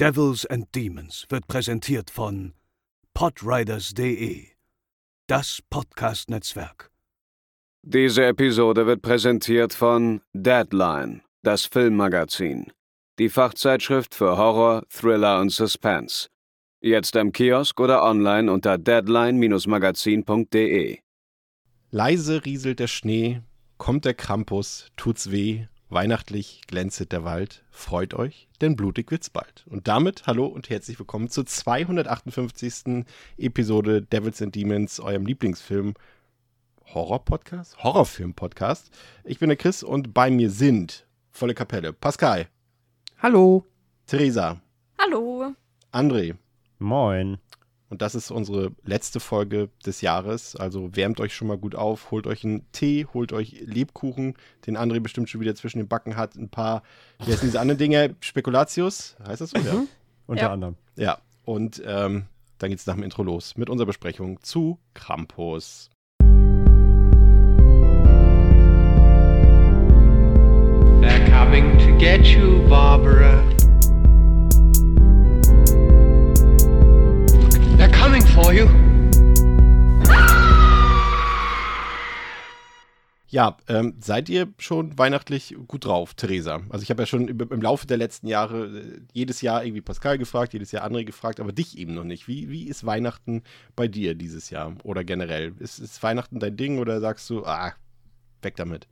Devils and Demons wird präsentiert von podriders.de, das Podcast-Netzwerk. Diese Episode wird präsentiert von Deadline, das Filmmagazin, die Fachzeitschrift für Horror, Thriller und Suspense. Jetzt im Kiosk oder online unter deadline-magazin.de. Leise rieselt der Schnee, kommt der Krampus, tut's weh, weihnachtlich glänzet der Wald, freut euch, denn blutig wird's bald. Und damit hallo und herzlich willkommen zur 258. Episode Devils and Demons, eurem Lieblingsfilm Horror-Podcast? Horrorfilm-Podcast. Ich bin der Chris und bei mir sind volle Kapelle Pascal. Hallo. Theresa. Hallo. André. Moin. Und das ist unsere letzte Folge des Jahres. Also wärmt euch schon mal gut auf, holt euch einen Tee, holt euch Lebkuchen, den André bestimmt schon wieder zwischen den Backen hat. Ein paar, wie heißen diese anderen Dinge? Spekulatius, heißt das so? Ja. Unter Ja. anderem. ja. Und ähm, dann geht's nach dem Intro los mit unserer Besprechung zu Krampus. They're coming to get you, Barbara. For you. Ja, ähm, seid ihr schon weihnachtlich gut drauf, Theresa? Also ich habe ja schon im, im Laufe der letzten Jahre äh, jedes Jahr irgendwie Pascal gefragt, jedes Jahr André gefragt, aber dich eben noch nicht. Wie, wie ist Weihnachten bei dir dieses Jahr oder generell? Ist, ist Weihnachten dein Ding oder sagst du, ah, weg damit?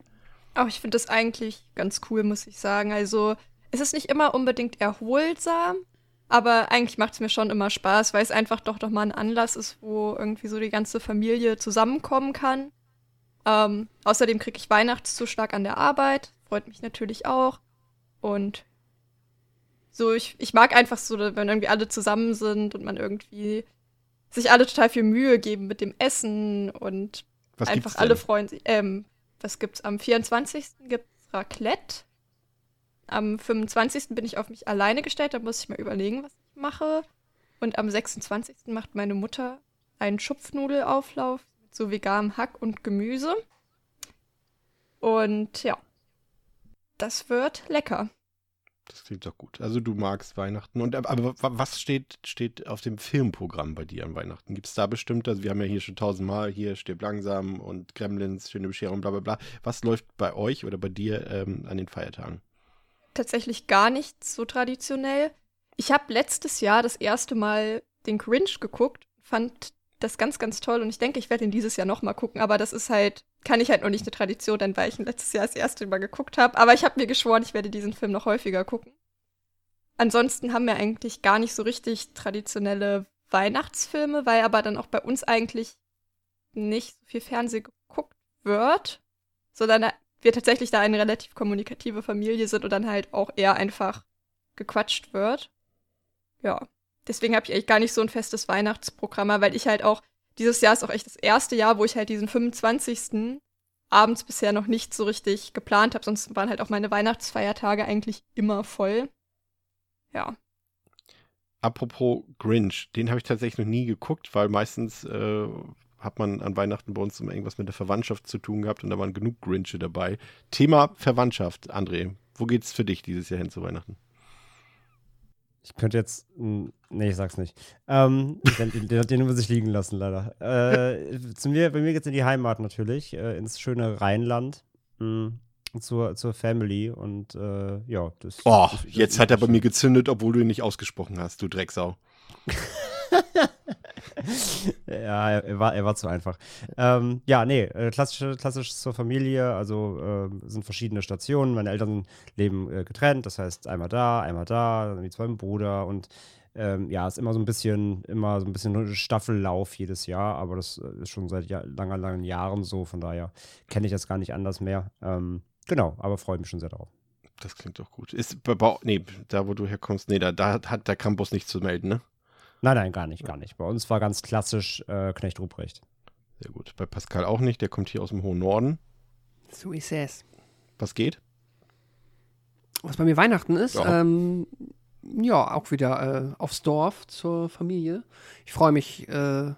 Auch ich finde das eigentlich ganz cool, muss ich sagen. Also, es ist nicht immer unbedingt erholsam, aber eigentlich macht es mir schon immer Spaß, weil es einfach doch noch mal ein Anlass ist, wo irgendwie so die ganze Familie zusammenkommen kann. Ähm, außerdem kriege ich Weihnachtszuschlag an der Arbeit, freut mich natürlich auch. Und so, ich, ich mag einfach so, wenn irgendwie alle zusammen sind und man irgendwie sich alle total viel Mühe geben mit dem Essen und Was einfach alle freuen sich. Ähm, was gibt's am 24. gibt's Raclette. Am 25. bin ich auf mich alleine gestellt, da muss ich mal überlegen, was ich mache. Und am 26. macht meine Mutter einen Schupfnudelauflauf mit so veganem Hack und Gemüse. Und ja, das wird lecker. Das klingt doch gut. Also du magst Weihnachten. Und aber aber wa- was steht, steht auf dem Filmprogramm bei dir an Weihnachten? Gibt es da bestimmt, also wir haben ja hier schon tausendmal, hier stirb langsam und Gremlins, schöne Bescherung, bla bla bla. Was läuft bei euch oder bei dir ähm, an den Feiertagen? Tatsächlich gar nicht so traditionell. Ich habe letztes Jahr das erste Mal den Grinch geguckt, fand das ganz, ganz toll und ich denke, ich werde ihn dieses Jahr noch mal gucken, aber das ist halt, kann ich halt noch nicht eine Tradition, dann weil ich ihn letztes Jahr das erste Mal geguckt habe. Aber ich habe mir geschworen, ich werde diesen Film noch häufiger gucken. Ansonsten haben wir eigentlich gar nicht so richtig traditionelle Weihnachtsfilme, weil aber dann auch bei uns eigentlich nicht so viel Fernsehen geguckt wird, sondern wir tatsächlich da eine relativ kommunikative Familie sind und dann halt auch eher einfach gequatscht wird. Ja. Deswegen habe ich eigentlich gar nicht so ein festes Weihnachtsprogramm, weil ich halt auch, dieses Jahr ist auch echt das erste Jahr, wo ich halt diesen 25. abends bisher noch nicht so richtig geplant habe. Sonst waren halt auch meine Weihnachtsfeiertage eigentlich immer voll. Ja. Apropos Grinch, den habe ich tatsächlich noch nie geguckt, weil meistens äh, hat man an Weihnachten bei uns immer irgendwas mit der Verwandtschaft zu tun gehabt und da waren genug Grinche dabei. Thema Verwandtschaft, André. Wo geht's für dich dieses Jahr hin zu Weihnachten? Ich könnte jetzt. mh, Nee, ich sag's nicht. Ähm, den, den, den muss ich liegen lassen, leider. Äh, zu mir, bei mir geht's in die Heimat natürlich, äh, ins schöne Rheinland. mh, Zur, zur Family und äh, ja, das. Oh, das- das- jetzt hat er bei mir gezündet, obwohl du ihn nicht ausgesprochen hast, du Drecksau. ja, er, war, er war zu einfach. Ähm, ja, nee, äh, klassisch, klassisch zur Familie, also äh, sind verschiedene Stationen. Meine Eltern leben äh, getrennt, das heißt einmal da, einmal da, dann wie zwei Bruder und ähm, ja, ist immer so ein bisschen, immer so ein bisschen Staffellauf jedes Jahr, aber das äh, ist schon seit ja, langer, langen Jahren so, von daher kenne ich das gar nicht anders mehr. Ähm, genau, aber freue mich schon sehr darauf. Das klingt doch gut. Ist bei nee, da wo du herkommst, nee, da, da hat der Campus nichts zu melden, ne? Nein, nein, gar nicht, gar nicht. Bei uns war ganz klassisch äh, Knecht Ruprecht. Sehr gut. Bei Pascal auch nicht, der kommt hier aus dem hohen Norden. So ist es. Was geht? Was bei mir Weihnachten ist, Ja. ähm, ja, auch wieder äh, aufs Dorf zur Familie. Ich freue mich äh,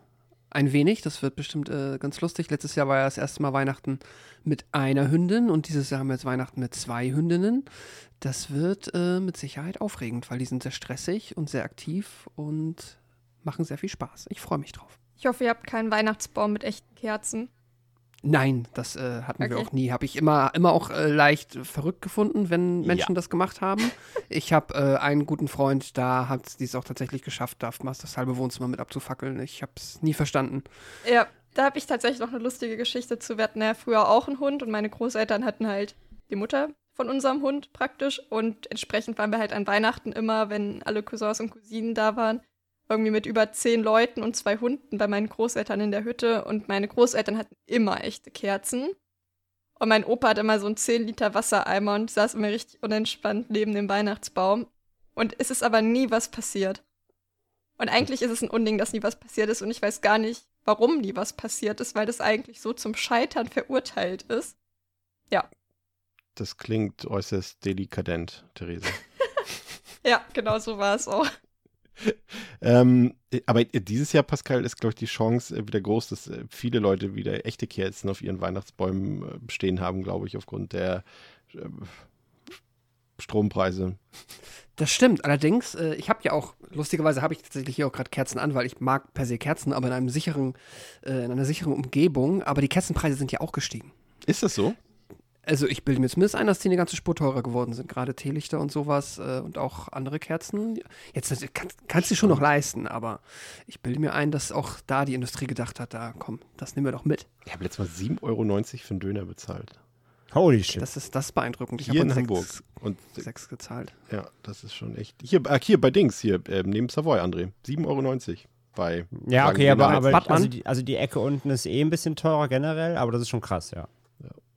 ein wenig. Das wird bestimmt äh, ganz lustig. Letztes Jahr war ja das erste Mal Weihnachten mit einer Hündin und dieses Jahr haben wir jetzt Weihnachten mit zwei Hündinnen. Das wird äh, mit Sicherheit aufregend, weil die sind sehr stressig und sehr aktiv und machen sehr viel Spaß. Ich freue mich drauf. Ich hoffe, ihr habt keinen Weihnachtsbaum mit echten Kerzen. Nein, das äh, hatten wir Okay. auch nie. Habe ich immer, immer auch äh, leicht verrückt gefunden, wenn Menschen Ja. das gemacht haben. Ich habe äh, einen guten Freund, da hat die es auch tatsächlich geschafft, da das halbe Wohnzimmer mit abzufackeln. Ich habe es nie verstanden. Ja, da habe ich tatsächlich noch eine lustige Geschichte zu. Wir hatten ja früher auch einen Hund und meine Großeltern hatten halt die Mutter von unserem Hund praktisch. Und entsprechend waren wir halt an Weihnachten immer, wenn alle Cousins und Cousinen da waren, irgendwie mit über zehn Leuten und zwei Hunden bei meinen Großeltern in der Hütte. Und meine Großeltern hatten immer echte Kerzen. Und mein Opa hat immer so einen 10 Liter Wassereimer und saß immer richtig unentspannt neben dem Weihnachtsbaum. Und es ist aber nie was passiert. Und eigentlich ist es ein Unding, dass nie was passiert ist. Und ich weiß gar nicht, warum nie was passiert ist, weil das eigentlich so zum Scheitern verurteilt ist. Das klingt äußerst delikadent, Therese. Ja, genau so war es auch. Ähm, aber dieses Jahr, Pascal, ist, glaube ich, die Chance äh, wieder groß, dass äh, viele Leute wieder echte Kerzen auf ihren Weihnachtsbäumen äh, stehen haben, glaube ich, aufgrund der äh, Strompreise. Das stimmt. Allerdings, äh, ich habe ja auch, lustigerweise habe ich tatsächlich hier auch gerade Kerzen an, weil ich mag per se Kerzen, aber in einem sicheren, äh, in einer sicheren Umgebung. Aber die Kerzenpreise sind ja auch gestiegen. Ist das so? Also ich bilde mir zumindest ein, dass die eine ganze Spur teurer geworden sind. Gerade Teelichter und sowas äh, und auch andere Kerzen. Jetzt kann, kannst du schon noch leisten, aber ich bilde mir ein, dass auch da die Industrie gedacht hat, da komm, das nehmen wir doch mit. Ich habe letztes Mal 7,90 Euro für einen Döner bezahlt. Holy shit. Das ist das beeindruckend. Ich Hier habe in Hamburg. sechs, Und sechs gezahlt. ja, das ist schon echt. Hier, äh, hier bei Dings, hier, äh, neben Savoy, André. 7,90 Euro bei. ja, okay, aber, aber also, die, also die Ecke unten ist eh ein bisschen teurer generell, aber das ist schon krass, ja.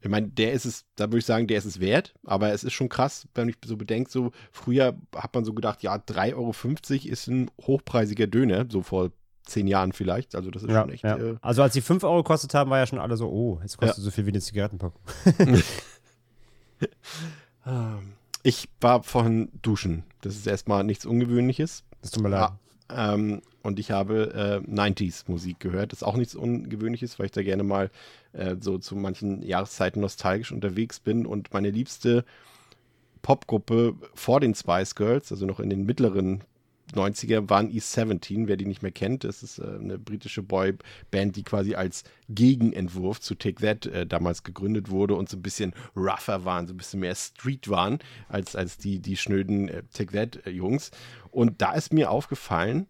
Ich meine, der ist es, da würde ich sagen, der ist es wert, aber es ist schon krass, wenn ich so bedenke, so früher hat man so gedacht, ja, 3,50 Euro ist ein hochpreisiger Döner, so vor zehn Jahren vielleicht. Also das ist ja, schon echt. ja. Äh, Also als die 5 Euro gekostet haben, war ja schon alle so, oh, jetzt kostet so viel wie eine Zigarettenpackung. ähm, ich war vorhin duschen. Das ist erstmal nichts Ungewöhnliches. Das tut mir leid. Ah, ähm, und ich habe äh, 90s Musik gehört. Das ist auch nichts Ungewöhnliches, weil ich da gerne mal äh, so zu manchen Jahreszeiten nostalgisch unterwegs bin. Und meine liebste Popgruppe vor den Spice Girls, also noch in den mittleren 90er, waren East 17. Wer die nicht mehr kennt, das ist äh, eine britische Boyband, die quasi als Gegenentwurf zu Take That äh, damals gegründet wurde und so ein bisschen rougher waren, so ein bisschen mehr Street waren als, als die, die schnöden äh, Take That-Jungs. Und da ist mir aufgefallen,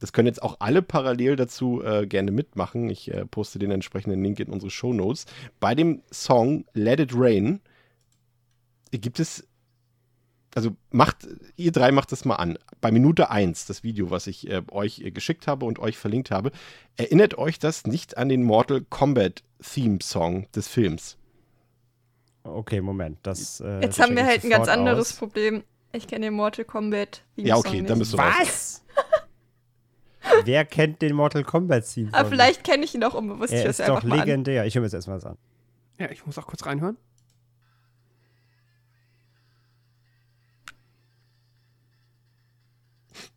das können jetzt auch alle parallel dazu äh, gerne mitmachen. Ich äh, poste den entsprechenden Link in unsere Shownotes. Bei dem Song Let It Rain gibt es, also macht, ihr drei macht das mal an. Bei Minute 1, das Video, was ich äh, euch äh, geschickt habe und euch verlinkt habe, erinnert euch das nicht an den Mortal Kombat Theme Song des Films? Okay, Moment. Das, äh, Jetzt haben wir halt ein ganz anderes aus. Problem. Ich kenne den Mortal Kombat. Ja, okay, dann bist du raus. Was? Wer kennt den Mortal Kombat Theme? Aber vielleicht kenne ich ihn auch unbewusst. ich Er höre ist doch mal an. legendär. Ich höre mir jetzt erstmal an. Ja, ich muss auch kurz reinhören.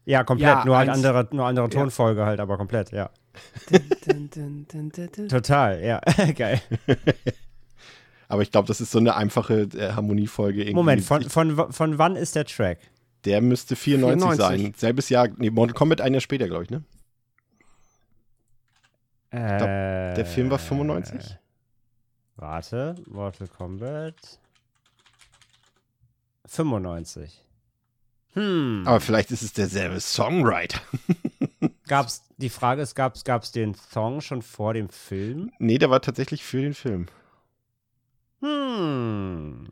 Ja, komplett. Ja, nur halt andere, nur andere Ja. Tonfolge halt, aber komplett, ja. Dun, dun, dun, dun, dun. Total, ja. Geil. Aber ich glaube, das ist so eine einfache äh, Harmoniefolge. Irgendwie. Moment, von, Ich- von, von wann ist der Track? Der müsste 94, 94. sein. Selbes Jahr, nee, Mortal Kombat ein Jahr später, glaube ich, ne? glaub, der Film war 95? Äh, Warte, Mortal Kombat. 95. Hm. Aber vielleicht ist es derselbe Songwriter. Gab's, die Frage ist, gab's, gab's den Song schon vor dem Film? nee, der war tatsächlich für den Film. Hm.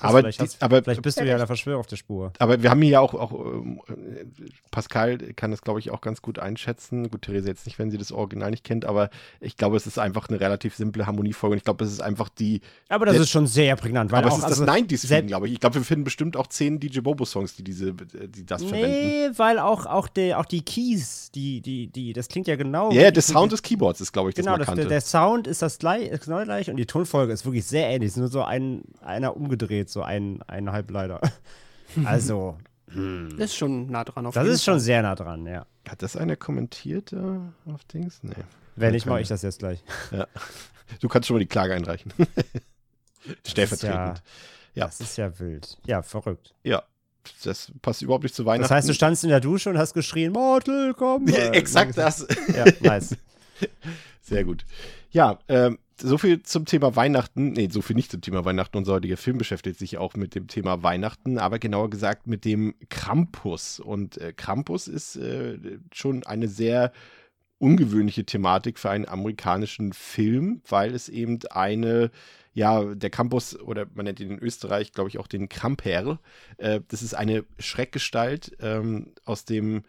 Krass, Aber vielleicht, die- hast, aber- vielleicht bist du ja der Verschwörer auf der Spur. Aber wir haben hier auch, auch ähm, äh, Pascal kann das, glaube ich, auch ganz gut einschätzen. Gut, Therese jetzt nicht, wenn sie das Original nicht kennt, aber ich glaube, es ist einfach eine relativ simple Harmoniefolge und ich glaube, es ist einfach die, Aber das Der- ist schon sehr prägnant. Weil aber auch, es ist das also, 90s-Film, selbst- glaube ich. Ich glaube, wir finden bestimmt auch zehn DJ Bobo-Songs, die diese, die das verwenden. Nee, weil auch, auch, die, auch die Keys, die, die, die, das klingt ja genau. Ja, yeah, der Sound des Keyboards ist, glaube ich, das Genau, das, Markante. der, der Sound ist das gleich, genau gleich und die Tonfolge ist wirklich sehr ähnlich. Es ist nur so ein, einer umgedreht, so ein, eineinhalb leider. Also, Das ist schon nah dran auf das ist schon Fall. sehr nah dran, ja. Hat das einer kommentiert äh, auf Dings? Nee. Wenn nicht, mache ich das jetzt gleich. Ja. Du kannst schon mal die Klage einreichen. Stellvertretend. Ja, Das ist ja wild. Ja, verrückt. Ja, das passt überhaupt nicht zu Weihnachten. Das heißt, du standst in der Dusche und hast geschrien, Mortal Kombat. Ja, exakt das. Ja, nice. Sehr gut. Ja, ähm, so viel zum Thema Weihnachten. Nee, so viel nicht zum Thema Weihnachten. Unser heutiger Film beschäftigt sich auch mit dem Thema Weihnachten, aber genauer gesagt mit dem Krampus. Und äh, Krampus ist äh, schon eine sehr ungewöhnliche Thematik für einen amerikanischen Film, weil es eben eine ja, der Campus, oder man nennt ihn in Österreich, glaube ich, auch den Kramper. Äh, das ist eine Schreckgestalt ähm, aus dem,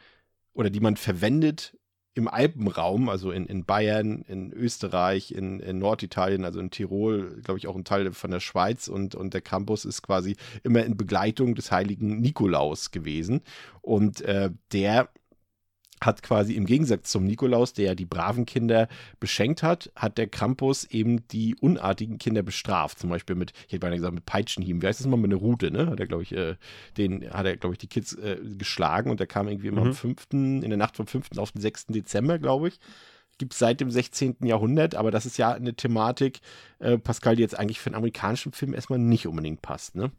oder die man verwendet im Alpenraum, also in, in Bayern, in Österreich, in, in Norditalien, also in Tirol, glaube ich auch ein Teil von der Schweiz und, und der Campus ist quasi immer in Begleitung des heiligen Nikolaus gewesen. Und äh, der hat quasi im Gegensatz zum Nikolaus, der ja die braven Kinder beschenkt hat, hat der Krampus eben die unartigen Kinder bestraft. Zum Beispiel mit, ich hätte beinahe gesagt, mit Peitschenhieben. Wie heißt das mal mit einer Rute, ne? Hat er, glaube ich, äh, den, hat er, glaube ich, die Kids äh, geschlagen und der kam irgendwie immer Mhm. am 5., in der Nacht vom 5. auf den 6. Dezember, glaube ich. Gibt es seit dem 16. Jahrhundert, aber das ist ja eine Thematik, äh, Pascal, die jetzt eigentlich für einen amerikanischen Film erstmal nicht unbedingt passt, ne?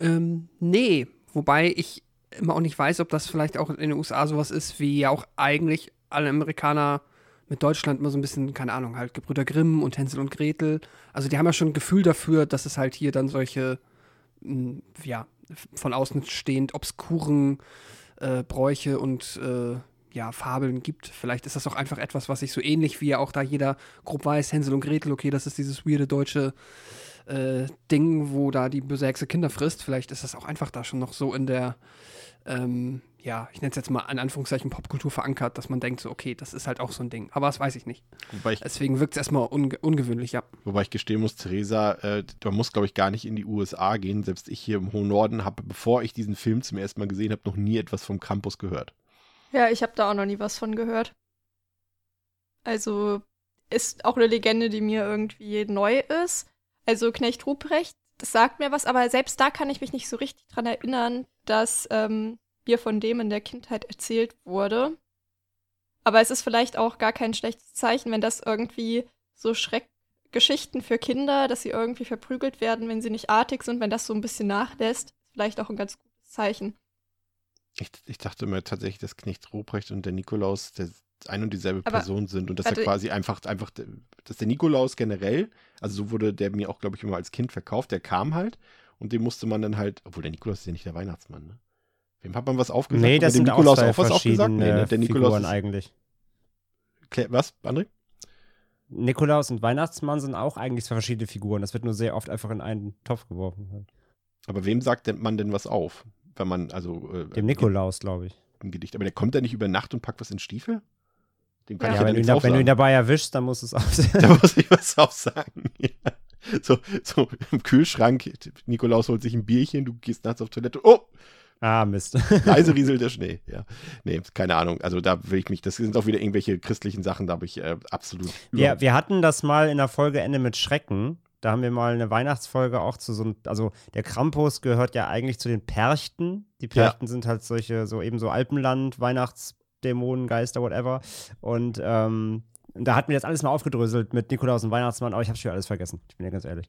Ähm, nee, wobei ich immer auch nicht weiß, ob das vielleicht auch in den USA sowas ist, wie ja auch eigentlich alle Amerikaner mit Deutschland immer so ein bisschen, keine Ahnung, halt Gebrüder Grimm und Hänsel und Gretel. Also die haben ja schon ein Gefühl dafür, dass es halt hier dann solche, mh, ja, von außen stehend obskuren äh, Bräuche und äh, ja, Fabeln gibt. Vielleicht ist das auch einfach etwas, was sich so ähnlich wie ja auch da jeder grob weiß, Hänsel und Gretel, okay, das ist dieses weirde deutsche äh, Ding, wo da die böse Hexe Kinder frisst. Vielleicht ist das auch einfach da schon noch so in der, ähm, ja, ich nenne es jetzt mal in Anführungszeichen Popkultur verankert, dass man denkt so, okay, das ist halt auch so ein Ding. Aber das weiß ich nicht. Wobei ich Deswegen wirkt es erstmal unge ungewöhnlich, ja. Wobei ich gestehen muss, Theresa, äh, man muss, glaube ich, gar nicht in die USA gehen. Selbst ich hier im hohen Norden habe, bevor ich diesen Film zum ersten Mal gesehen habe, noch nie etwas vom Campus gehört. Ja, ich habe da auch noch nie was von gehört. Also ist auch eine Legende, die mir irgendwie neu ist. Also Knecht Ruprecht, das sagt mir was, aber selbst da kann ich mich nicht so richtig dran erinnern, dass ähm, mir von dem in der Kindheit erzählt wurde. Aber es ist vielleicht auch gar kein schlechtes Zeichen, wenn das irgendwie so Schreckgeschichten für Kinder, dass sie irgendwie verprügelt werden, wenn sie nicht artig sind, wenn das so ein bisschen nachlässt, ist vielleicht auch ein ganz gutes Zeichen. Ich, ich dachte mir tatsächlich, dass Knecht Ruprecht und der Nikolaus der ein und dieselbe Aber- Person sind und dass er quasi einfach, einfach, dass der Nikolaus generell, also so wurde der mir auch, glaube ich, immer als Kind verkauft, der kam halt und dem musste man dann halt, obwohl der Nikolaus ist ja nicht der Weihnachtsmann, ne? Wem hat man was aufgesagt? Nee, das sind Nikolaus auch zwei auch was aufgesagt? Nee, ne? Der Nikolaus Figuren ist, eigentlich. Was, André? Nikolaus und Weihnachtsmann sind auch eigentlich zwei verschiedene Figuren. Das wird nur sehr oft einfach in einen Topf geworfen. Aber wem sagt denn man denn was auf? Wenn man, also. Äh, Dem Nikolaus, glaube ich. Ein Gedicht. Aber der kommt da nicht über Nacht und packt was in Stiefel? Dem kann Ja, ich Ja, ja, wenn, du wenn du ihn dabei erwischst, dann muss es auch Da muss ich was aufsagen. Ja. So, so im Kühlschrank, Nikolaus holt sich ein Bierchen, du gehst nachts auf Toilette. Oh, Ah, Mist. leise rieselt der Schnee. Ja. Nee, keine Ahnung. Also da will ich mich, das sind auch wieder irgendwelche christlichen Sachen, da habe ich äh, absolut. Wir, wir hatten das mal in der Folge Ende mit Schrecken. Da haben wir mal eine Weihnachtsfolge auch zu so einem, also der Krampus gehört ja eigentlich zu den Perchten. Die Perchten sind halt solche, so eben so Alpenland, Weihnachtsdämonen, Geister, whatever. Und ähm, da hatten wir jetzt alles mal aufgedröselt mit Nikolaus und Weihnachtsmann, aber ich habe schon alles vergessen. Ich bin ja ganz ehrlich.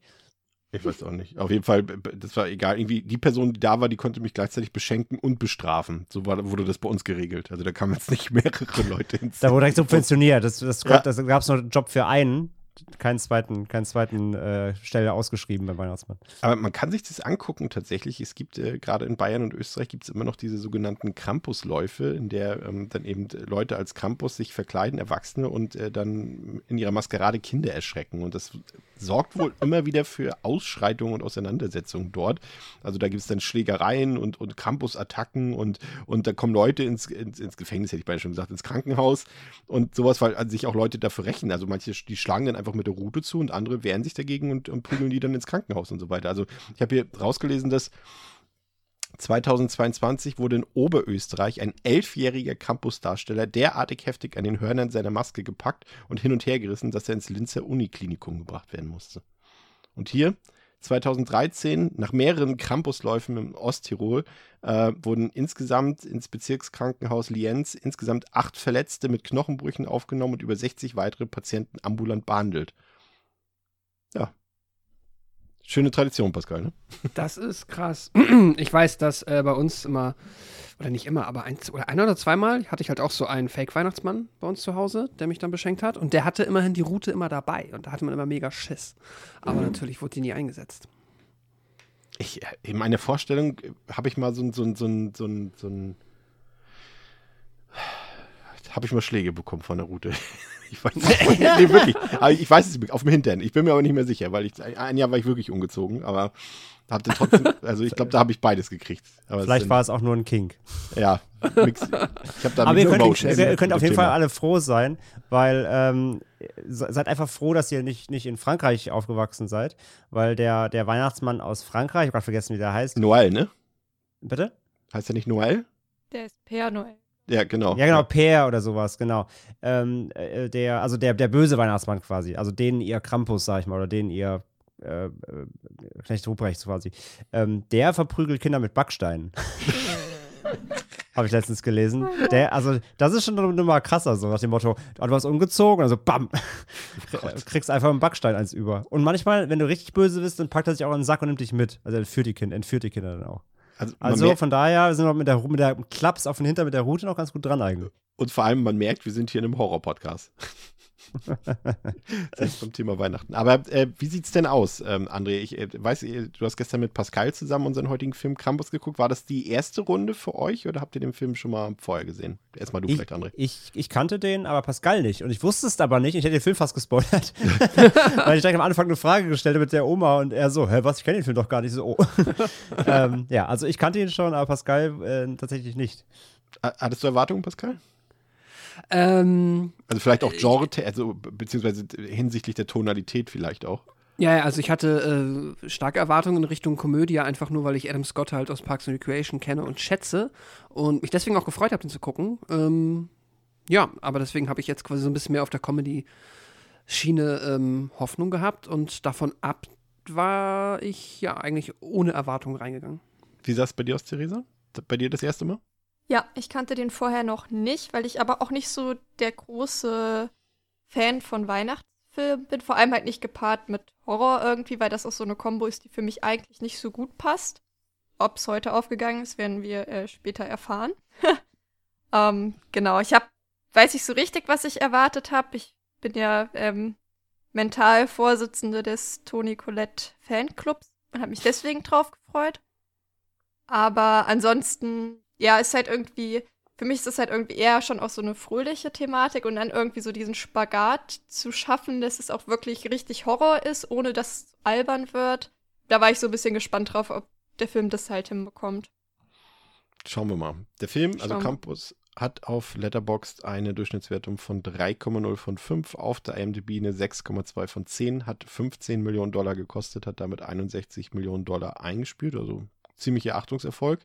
Ich weiß auch nicht. Auf jeden Fall, das war egal. Irgendwie, die Person, die da war, die konnte mich gleichzeitig beschenken und bestrafen. So war, wurde das bei uns geregelt. Also da kamen jetzt nicht mehrere Leute ins. Da wurde direkt subventioniert. Das, das, Ja. das gab es nur einen Job für einen. Keinen zweiten, keinen zweiten äh, Stelle ausgeschrieben beim Weihnachtsmann. Aber man kann sich das angucken tatsächlich. Es gibt äh, gerade in Bayern und Österreich gibt es immer noch diese sogenannten Krampusläufe, in der ähm, dann eben Leute als Krampus sich verkleiden, Erwachsene, und äh, dann in ihrer Maskerade Kinder erschrecken. Und das sorgt wohl immer wieder für Ausschreitungen und Auseinandersetzungen dort. Also da gibt es dann Schlägereien und, und Campusattacken und, und da kommen Leute ins, ins, ins Gefängnis, hätte ich beinahe schon gesagt, ins Krankenhaus und sowas, weil also sich auch Leute dafür rächen. Also manche, die schlagen dann einfach mit der Rute zu und andere wehren sich dagegen und, und prügeln die dann ins Krankenhaus und so weiter. Also ich habe hier rausgelesen, dass 2022 wurde in Oberösterreich ein elfjähriger Campusdarsteller derartig heftig an den Hörnern seiner Maske gepackt und hin und her gerissen, dass er ins Linzer Uniklinikum gebracht werden musste. Und hier 2013, nach mehreren Krampusläufen im Osttirol, äh, wurden insgesamt ins Bezirkskrankenhaus Lienz insgesamt acht Verletzte mit Knochenbrüchen aufgenommen und über 60 weitere Patienten ambulant behandelt. Ja. Schöne Tradition, Pascal, ne? Das ist krass. Ich weiß, dass äh, bei uns immer, oder nicht immer, aber ein oder ein oder zweimal hatte ich halt auch so einen Fake-Weihnachtsmann bei uns zu Hause, der mich dann beschenkt hat. Und der hatte immerhin die Route immer dabei. Und da hatte man immer mega Schiss. Aber natürlich wurde die nie eingesetzt. Ich, äh, in meiner Vorstellung habe ich mal so ein, so ein, so ein, so ein, so ein habe ich mal Schläge bekommen von der Route. Ich weiß, nee, wirklich. Aber ich weiß es auf dem Hintern. Ich bin mir aber nicht mehr sicher, weil ich ein Jahr war ich wirklich umgezogen, aber hatte trotzdem, also ich glaube, da habe ich beides gekriegt. Aber Vielleicht sind, war es auch nur ein Kink. Ja, nix, ich habe da Aber ihr könnt, Emotions ihr könnt auf jeden Thema. Fall alle froh sein, weil ähm, se- seid einfach froh, dass ihr nicht, nicht in Frankreich aufgewachsen seid, weil der, der Weihnachtsmann aus Frankreich, ich habe gerade vergessen, wie der heißt. Noël, ne? Bitte? Heißt der nicht Noël? Der ist Père Noël. Ja, genau. Ja, genau, Peer oder sowas, genau. Ähm, äh, der, also der, der böse Weihnachtsmann quasi, also den ihr Krampus, sag ich mal, oder den ihr äh, äh, Knecht Ruprecht quasi. Ähm, der verprügelt Kinder mit Backsteinen. Habe ich letztens gelesen. Der, also, das ist schon eine Nummer krasser, so nach dem Motto, du warst umgezogen, also bam, kriegst einfach einen Backstein eins über. Und manchmal, wenn du richtig böse bist, dann packt er sich auch in den Sack und nimmt dich mit. Also entführt die Kinder, entführt die Kinder dann auch. Also, Also von daher sind wir mit der, mit der Klaps auf den Hintern mit der Route noch ganz gut dran eigentlich. und vor allem, man merkt, wir sind hier in einem Horror-Podcast. Selbst beim Thema Weihnachten. Aber äh, wie sieht's denn aus, ähm, André? Ich äh, weiß, du hast gestern mit Pascal zusammen unseren heutigen Film Krampus geguckt. War das die erste Runde für euch oder habt ihr den Film schon mal vorher gesehen? Erstmal du Ich, vielleicht, André. ich, ich kannte den, aber Pascal nicht. Und ich wusste es aber nicht. Ich hätte den Film fast gespoilert. Weil ich direkt am Anfang eine Frage gestellt habe mit der Oma und er so, hä, was, ich kenne den Film doch gar nicht so. Oh. ähm, ja, also ich kannte ihn schon, aber Pascal äh, tatsächlich nicht. Ha- Hattest du Erwartungen, Pascal? Ähm, Also vielleicht auch Genre, also be- beziehungsweise hinsichtlich der Tonalität vielleicht auch. ja, ja, also ich hatte äh, starke Erwartungen in Richtung Komödie, einfach nur, weil ich Adam Scott halt aus Parks and Recreation kenne und schätze und mich deswegen auch gefreut habe, den zu gucken. Ähm, ja, aber deswegen habe ich jetzt quasi so ein bisschen mehr auf der Comedy-Schiene ähm, Hoffnung gehabt und davon ab war ich ja eigentlich ohne Erwartungen reingegangen. Wie sah es bei dir aus, Theresa? Bei dir das erste Mal? Ja, ich kannte den vorher noch nicht, weil ich aber auch nicht so der große Fan von Weihnachtsfilmen bin. Vor allem halt nicht gepaart mit Horror irgendwie, weil das auch so eine Kombo ist, die für mich eigentlich nicht so gut passt. Ob es heute aufgegangen ist, werden wir äh, später erfahren. ähm, genau, ich habe, weiß ich so richtig, was ich erwartet habe. Ich bin ja ähm, mental Vorsitzende des Toni Colette Fanclubs und habe mich deswegen drauf gefreut. Aber ansonsten, ja, ist halt irgendwie, für mich ist das halt irgendwie eher schon auch so eine fröhliche Thematik und dann irgendwie so diesen Spagat zu schaffen, dass es auch wirklich richtig Horror ist, ohne dass es albern wird. Da war ich so ein bisschen gespannt drauf, ob der Film das halt hinbekommt. Schauen wir mal. Der Film, also Schauen. Campus, hat auf Letterboxd eine Durchschnittswertung von 3,0 von 5, auf der IMDb eine 6,2 von 10, hat 15 Millionen Dollar gekostet, hat damit 61 Millionen Dollar eingespielt, also ziemlicher Achtungserfolg.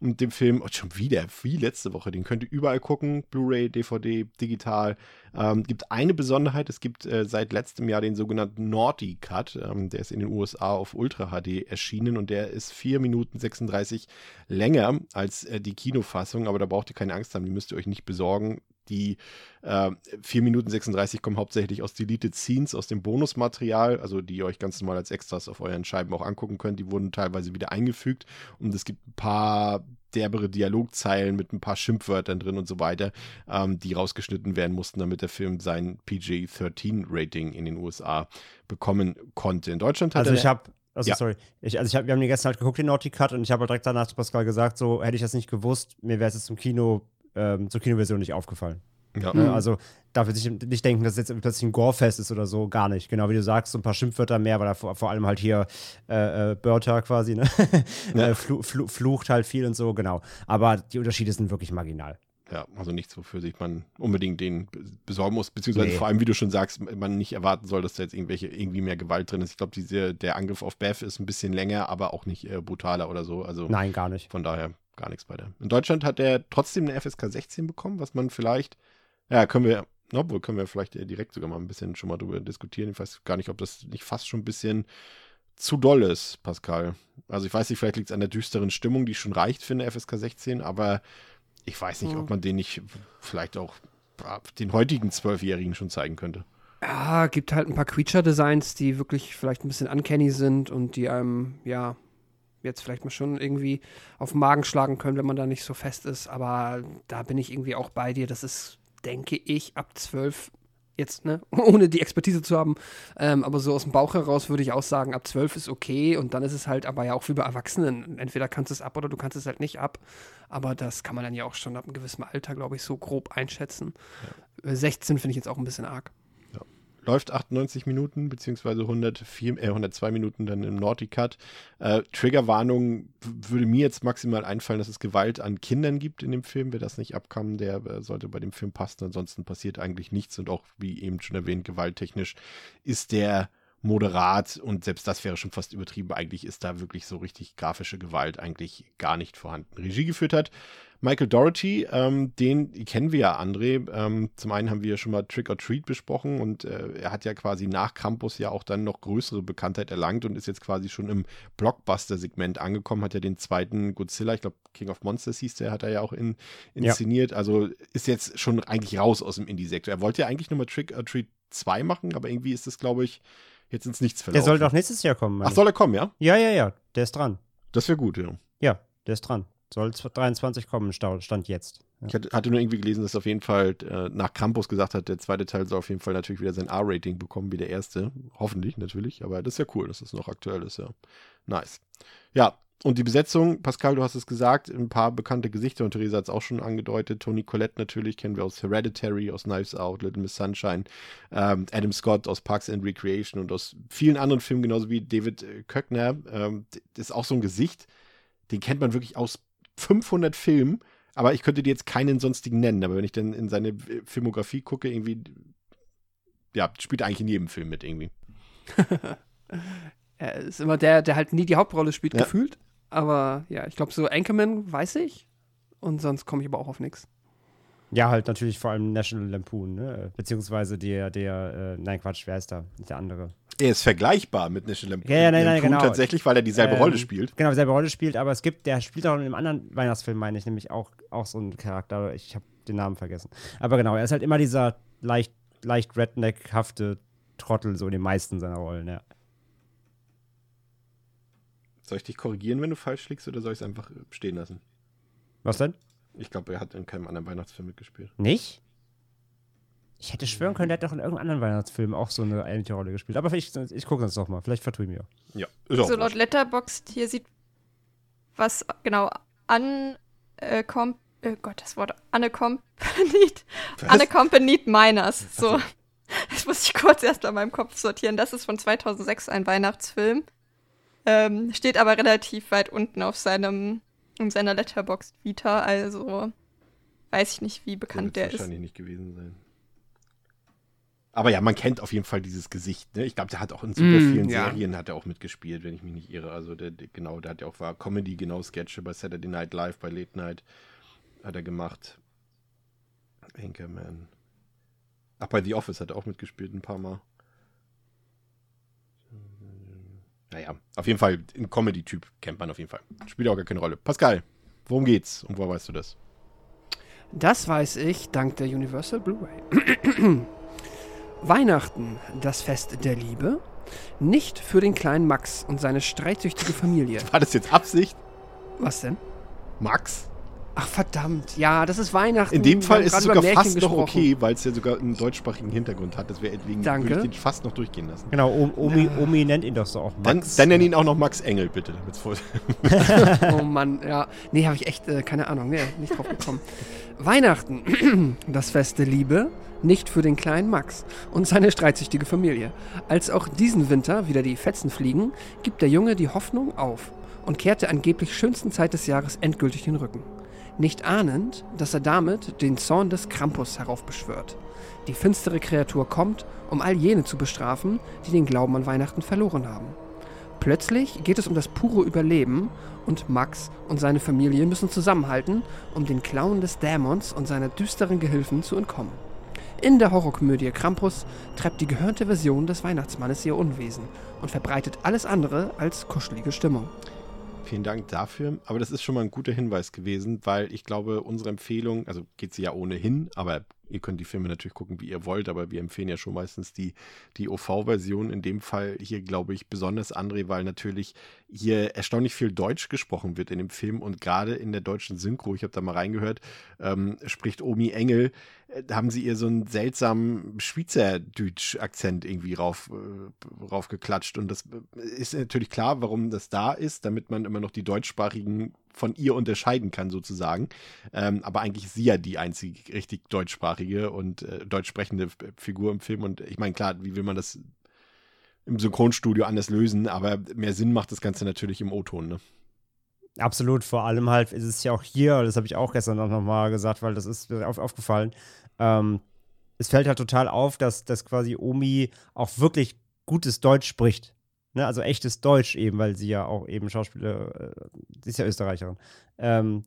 Und dem Film, oh, schon wieder, wie letzte Woche, den könnt ihr überall gucken, Blu-ray, DVD, digital. Ähm, gibt eine Besonderheit, es gibt äh, seit letztem Jahr den sogenannten Naughty Cut, ähm, der ist in den USA auf Ultra HD erschienen und der ist 4 Minuten 36 länger als äh, die Kinofassung, aber da braucht ihr keine Angst haben, die müsst ihr euch nicht besorgen. Die äh, 4 Minuten 36 kommen hauptsächlich aus Deleted Scenes, aus dem Bonusmaterial, also die ihr euch ganz normal als Extras auf euren Scheiben auch angucken könnt. Die wurden teilweise wieder eingefügt und es gibt ein paar derbere Dialogzeilen mit ein paar Schimpfwörtern drin und so weiter, ähm, die rausgeschnitten werden mussten, damit der Film sein PG-13-Rating in den USA bekommen konnte. In Deutschland hat Also er ich habe, also Ja. sorry, ich, also ich hab, wir haben den gestern halt geguckt, den Naughty Cut, und ich habe halt direkt danach zu Pascal gesagt, so hätte ich das nicht gewusst, mir wäre es jetzt zum Kino, ähm, zur Kinoversion nicht aufgefallen. ja, Ne? Also darf ich nicht, nicht denken, dass es jetzt plötzlich ein Gore-Fest ist oder so, gar nicht. Genau wie du sagst, so ein paar Schimpfwörter mehr, weil er vor, vor allem halt hier äh, äh, Börter quasi, ne? Ja. äh, flu, flu, flucht halt viel und so, genau. Aber die Unterschiede sind wirklich marginal. Ja, also nichts, wofür sich man unbedingt den be- besorgen muss, beziehungsweise Nee. vor allem, wie du schon sagst, man nicht erwarten soll, dass da jetzt irgendwelche irgendwie mehr Gewalt drin ist. Ich glaube, diese der Angriff auf Beth ist ein bisschen länger, aber auch nicht äh, brutaler oder so. Also Nein, gar nicht. von daher gar nichts bei der. In Deutschland hat er trotzdem eine FSK 16 bekommen, was man vielleicht, ja, können wir, obwohl können wir vielleicht direkt sogar mal ein bisschen schon mal drüber diskutieren. Ich weiß gar nicht, ob das nicht fast schon ein bisschen zu doll ist, Pascal. Also ich weiß nicht, vielleicht liegt es an der düsteren Stimmung, die schon reicht für eine FSK 16, aber ich weiß nicht, Mhm. ob man den nicht vielleicht auch den heutigen Zwölfjährigen schon zeigen könnte. Ja, gibt halt ein paar Creature-Designs, die wirklich vielleicht ein bisschen uncanny sind und die einem, ja, jetzt vielleicht mal schon irgendwie auf den Magen schlagen können, wenn man da nicht so fest ist. Aber da bin ich irgendwie auch bei dir. Das ist, denke ich, ab zwölf jetzt, ne, ohne die Expertise zu haben. Ähm, aber so aus dem Bauch heraus würde ich auch sagen, ab zwölf ist okay. Und dann ist es halt aber ja auch wie bei Erwachsenen. Entweder kannst du es ab oder du kannst es halt nicht ab. Aber das kann man dann ja auch schon ab einem gewissen Alter, glaube ich, so grob einschätzen. Äh, 16 finde ich jetzt auch ein bisschen arg. Läuft 98 Minuten, beziehungsweise 104, äh, 102 Minuten dann im Naughty Cut. Äh, Triggerwarnung würde mir jetzt maximal einfallen, dass es Gewalt an Kindern gibt in dem Film. Wer das nicht abkam, der äh, sollte bei dem Film passen. Ansonsten passiert eigentlich nichts. Und auch, wie eben schon erwähnt, gewalttechnisch ist der moderat und selbst das wäre schon fast übertrieben. Eigentlich ist da wirklich so richtig grafische Gewalt eigentlich gar nicht vorhanden. Regie geführt hat Michael Doherty, ähm, den kennen wir ja, André. Ähm, zum einen haben wir ja schon mal Trick or Treat besprochen und äh, er hat ja quasi nach Krampus ja auch dann noch größere Bekanntheit erlangt und ist jetzt quasi schon im Blockbuster-Segment angekommen, hat ja den zweiten Godzilla, ich glaube King of Monsters hieß der, hat er ja auch in, inszeniert. Also ist jetzt schon eigentlich raus aus dem Indie-Sektor. Er wollte ja eigentlich nur mal Trick or Treat 2 machen, aber irgendwie ist das, glaube ich, jetzt ins Nichts Der verlaufen. soll doch nächstes Jahr kommen. Ach, soll er kommen, ja? Ja, ja, ja. Der ist dran. Das wäre gut, ja. Ja, der ist dran. Soll 23 kommen, Stand jetzt. Ja. Ich hatte, nur irgendwie gelesen, dass auf jeden Fall äh, nach Krampus gesagt hat, der zweite Teil soll auf jeden Fall natürlich wieder sein R-Rating bekommen wie der erste. Hoffentlich natürlich, aber das ist ja cool, dass das noch aktuell ist, ja. Nice. Ja, und die Besetzung, Pascal, du hast es gesagt, ein paar bekannte Gesichter und Theresa hat es auch schon angedeutet. Tony Collette natürlich kennen wir aus Hereditary, aus Knives Out, Little Miss Sunshine, ähm, Adam Scott aus Parks and Recreation und aus vielen anderen Filmen, genauso wie David äh, Köckner. Ähm, das ist auch so ein Gesicht, den kennt man wirklich aus 500 Filmen, aber ich könnte dir jetzt keinen sonstigen nennen. Aber wenn ich dann in seine äh, Filmografie gucke, irgendwie, ja, spielt er eigentlich in jedem Film mit irgendwie. Er ist immer der, der halt nie die Hauptrolle spielt, Ja. gefühlt. Aber ja, ich glaube, so Anchorman weiß ich. Und sonst komme ich aber auch auf nichts. Ja, halt natürlich vor allem National Lampoon, ne? Beziehungsweise der, der, äh, nein, Quatsch, wer ist da? Der andere. Er ist vergleichbar mit National Lampoon. Ja, ja, nein, nein, Lampoon genau. Tatsächlich, weil er dieselbe Ähm, Rolle spielt. Genau, dieselbe Rolle spielt, aber es gibt, der spielt auch in einem anderen Weihnachtsfilm, meine ich, nämlich auch, auch so einen Charakter. Ich habe den Namen vergessen. Aber genau, er ist halt immer dieser leicht, leicht redneckhafte Trottel, so in den meisten seiner Rollen, ja. Soll ich dich korrigieren, wenn du falsch liegst, oder soll ich es einfach stehen lassen? Was denn? Ich glaube, er hat in keinem anderen Weihnachtsfilm mitgespielt. Nicht? Ich hätte schwören können, der hat doch in irgendeinem anderen Weihnachtsfilm auch so eine ähnliche Rolle gespielt. Aber ich, ich gucke das doch mal. Vielleicht vertue ich mir. Ja, ist auch So laut. Letterboxd hier sieht, was genau an äh, äh, Gott, das Wort unaccompanied, unaccompanied minors. So, das muss ich kurz erst bei meinem Kopf sortieren. Das ist von 2006 ein Weihnachtsfilm. Ähm, steht aber relativ weit unten auf seinem, in seiner Letterboxd Vita, also weiß ich nicht, wie bekannt der ist. wahrscheinlich nicht gewesen sein. Aber ja, man kennt auf jeden Fall dieses Gesicht. Ne? Ich glaube, der hat auch in super Mm, vielen ja. Serien hat er auch mitgespielt, wenn ich mich nicht irre. Also der, der, genau, der hat ja auch war Comedy, genau Sketche bei Saturday Night Live, bei Late Night hat er gemacht. Anchorman. Ach, bei The Office hat er auch mitgespielt ein paar Mal. Naja, auf jeden Fall ein Comedy-Typ kennt man auf jeden Fall. Spielt auch gar keine Rolle. Pascal, worum geht's und woher weißt du das? Das weiß ich dank der Universal Blu-ray. Weihnachten, das Fest der Liebe. Nicht für den kleinen Max und seine streitsüchtige Familie. War das jetzt Absicht? Was denn? Max? Ach verdammt, ja, das ist Weihnachten. In dem Fall ist es sogar fast noch okay, weil es ja sogar einen deutschsprachigen Hintergrund hat. Das wäre deswegen Danke. würde ich den fast noch durchgehen lassen. Genau, O- Omi, Omi nennt ihn doch so auch Dann, Max. dann nenn ihn auch noch Max Engel, bitte. damit's voll- Oh Mann, ja. Nee, habe ich echt äh, keine Ahnung. Nee, nicht drauf gekommen. Weihnachten, das Fest der Liebe, nicht für den kleinen Max und seine streitsüchtige Familie. Als auch diesen Winter wieder die Fetzen fliegen, gibt der Junge die Hoffnung auf und kehrt der angeblich schönsten Zeit des Jahres endgültig den Rücken. Nicht ahnend, dass er damit den Zorn des Krampus heraufbeschwört. Die finstere Kreatur kommt, um all jene zu bestrafen, die den Glauben an Weihnachten verloren haben. Plötzlich geht es um das pure Überleben und Max und seine Familie müssen zusammenhalten, um den Klauen des Dämons und seiner düsteren Gehilfen zu entkommen. In der Horrorkomödie Krampus treibt die gehörnte Version des Weihnachtsmannes ihr Unwesen und verbreitet alles andere als kuschelige Stimmung. Vielen Dank dafür. Aber das ist schon mal ein guter Hinweis gewesen, weil ich glaube, unsere Empfehlung, also geht sie ja ohnehin, aber ihr könnt die Filme natürlich gucken, wie ihr wollt, aber wir empfehlen ja schon meistens die, die OV-Version. In dem Fall hier, glaube ich, besonders André, weil natürlich hier erstaunlich viel Deutsch gesprochen wird in dem Film und gerade in der deutschen Synchro, ich habe da mal reingehört, ähm, spricht Omi Engel äh, haben sie ihr so einen seltsamen Schweizerdeutsch-Akzent irgendwie rauf, äh, raufgeklatscht. Und das äh, ist natürlich klar, warum das da ist, damit man immer noch die deutschsprachigen von ihr unterscheiden kann, sozusagen. Ähm, aber eigentlich ist sie ja die einzige richtig deutschsprachige und äh, deutsch sprechende Figur im Film. Und ich meine, klar, wie will man das im Synchronstudio anders lösen, aber mehr Sinn macht das Ganze natürlich im O-Ton, ne? Absolut, vor allem halt ist es ja auch hier, das habe ich auch gestern noch mal gesagt, weil das ist mir auf, aufgefallen. Ähm, es fällt halt total auf, dass, dass quasi Omi auch wirklich gutes Deutsch spricht. Ne? Also echtes Deutsch eben, weil sie ja auch eben Schauspieler, äh, sie ist ja Österreicherin. Ähm,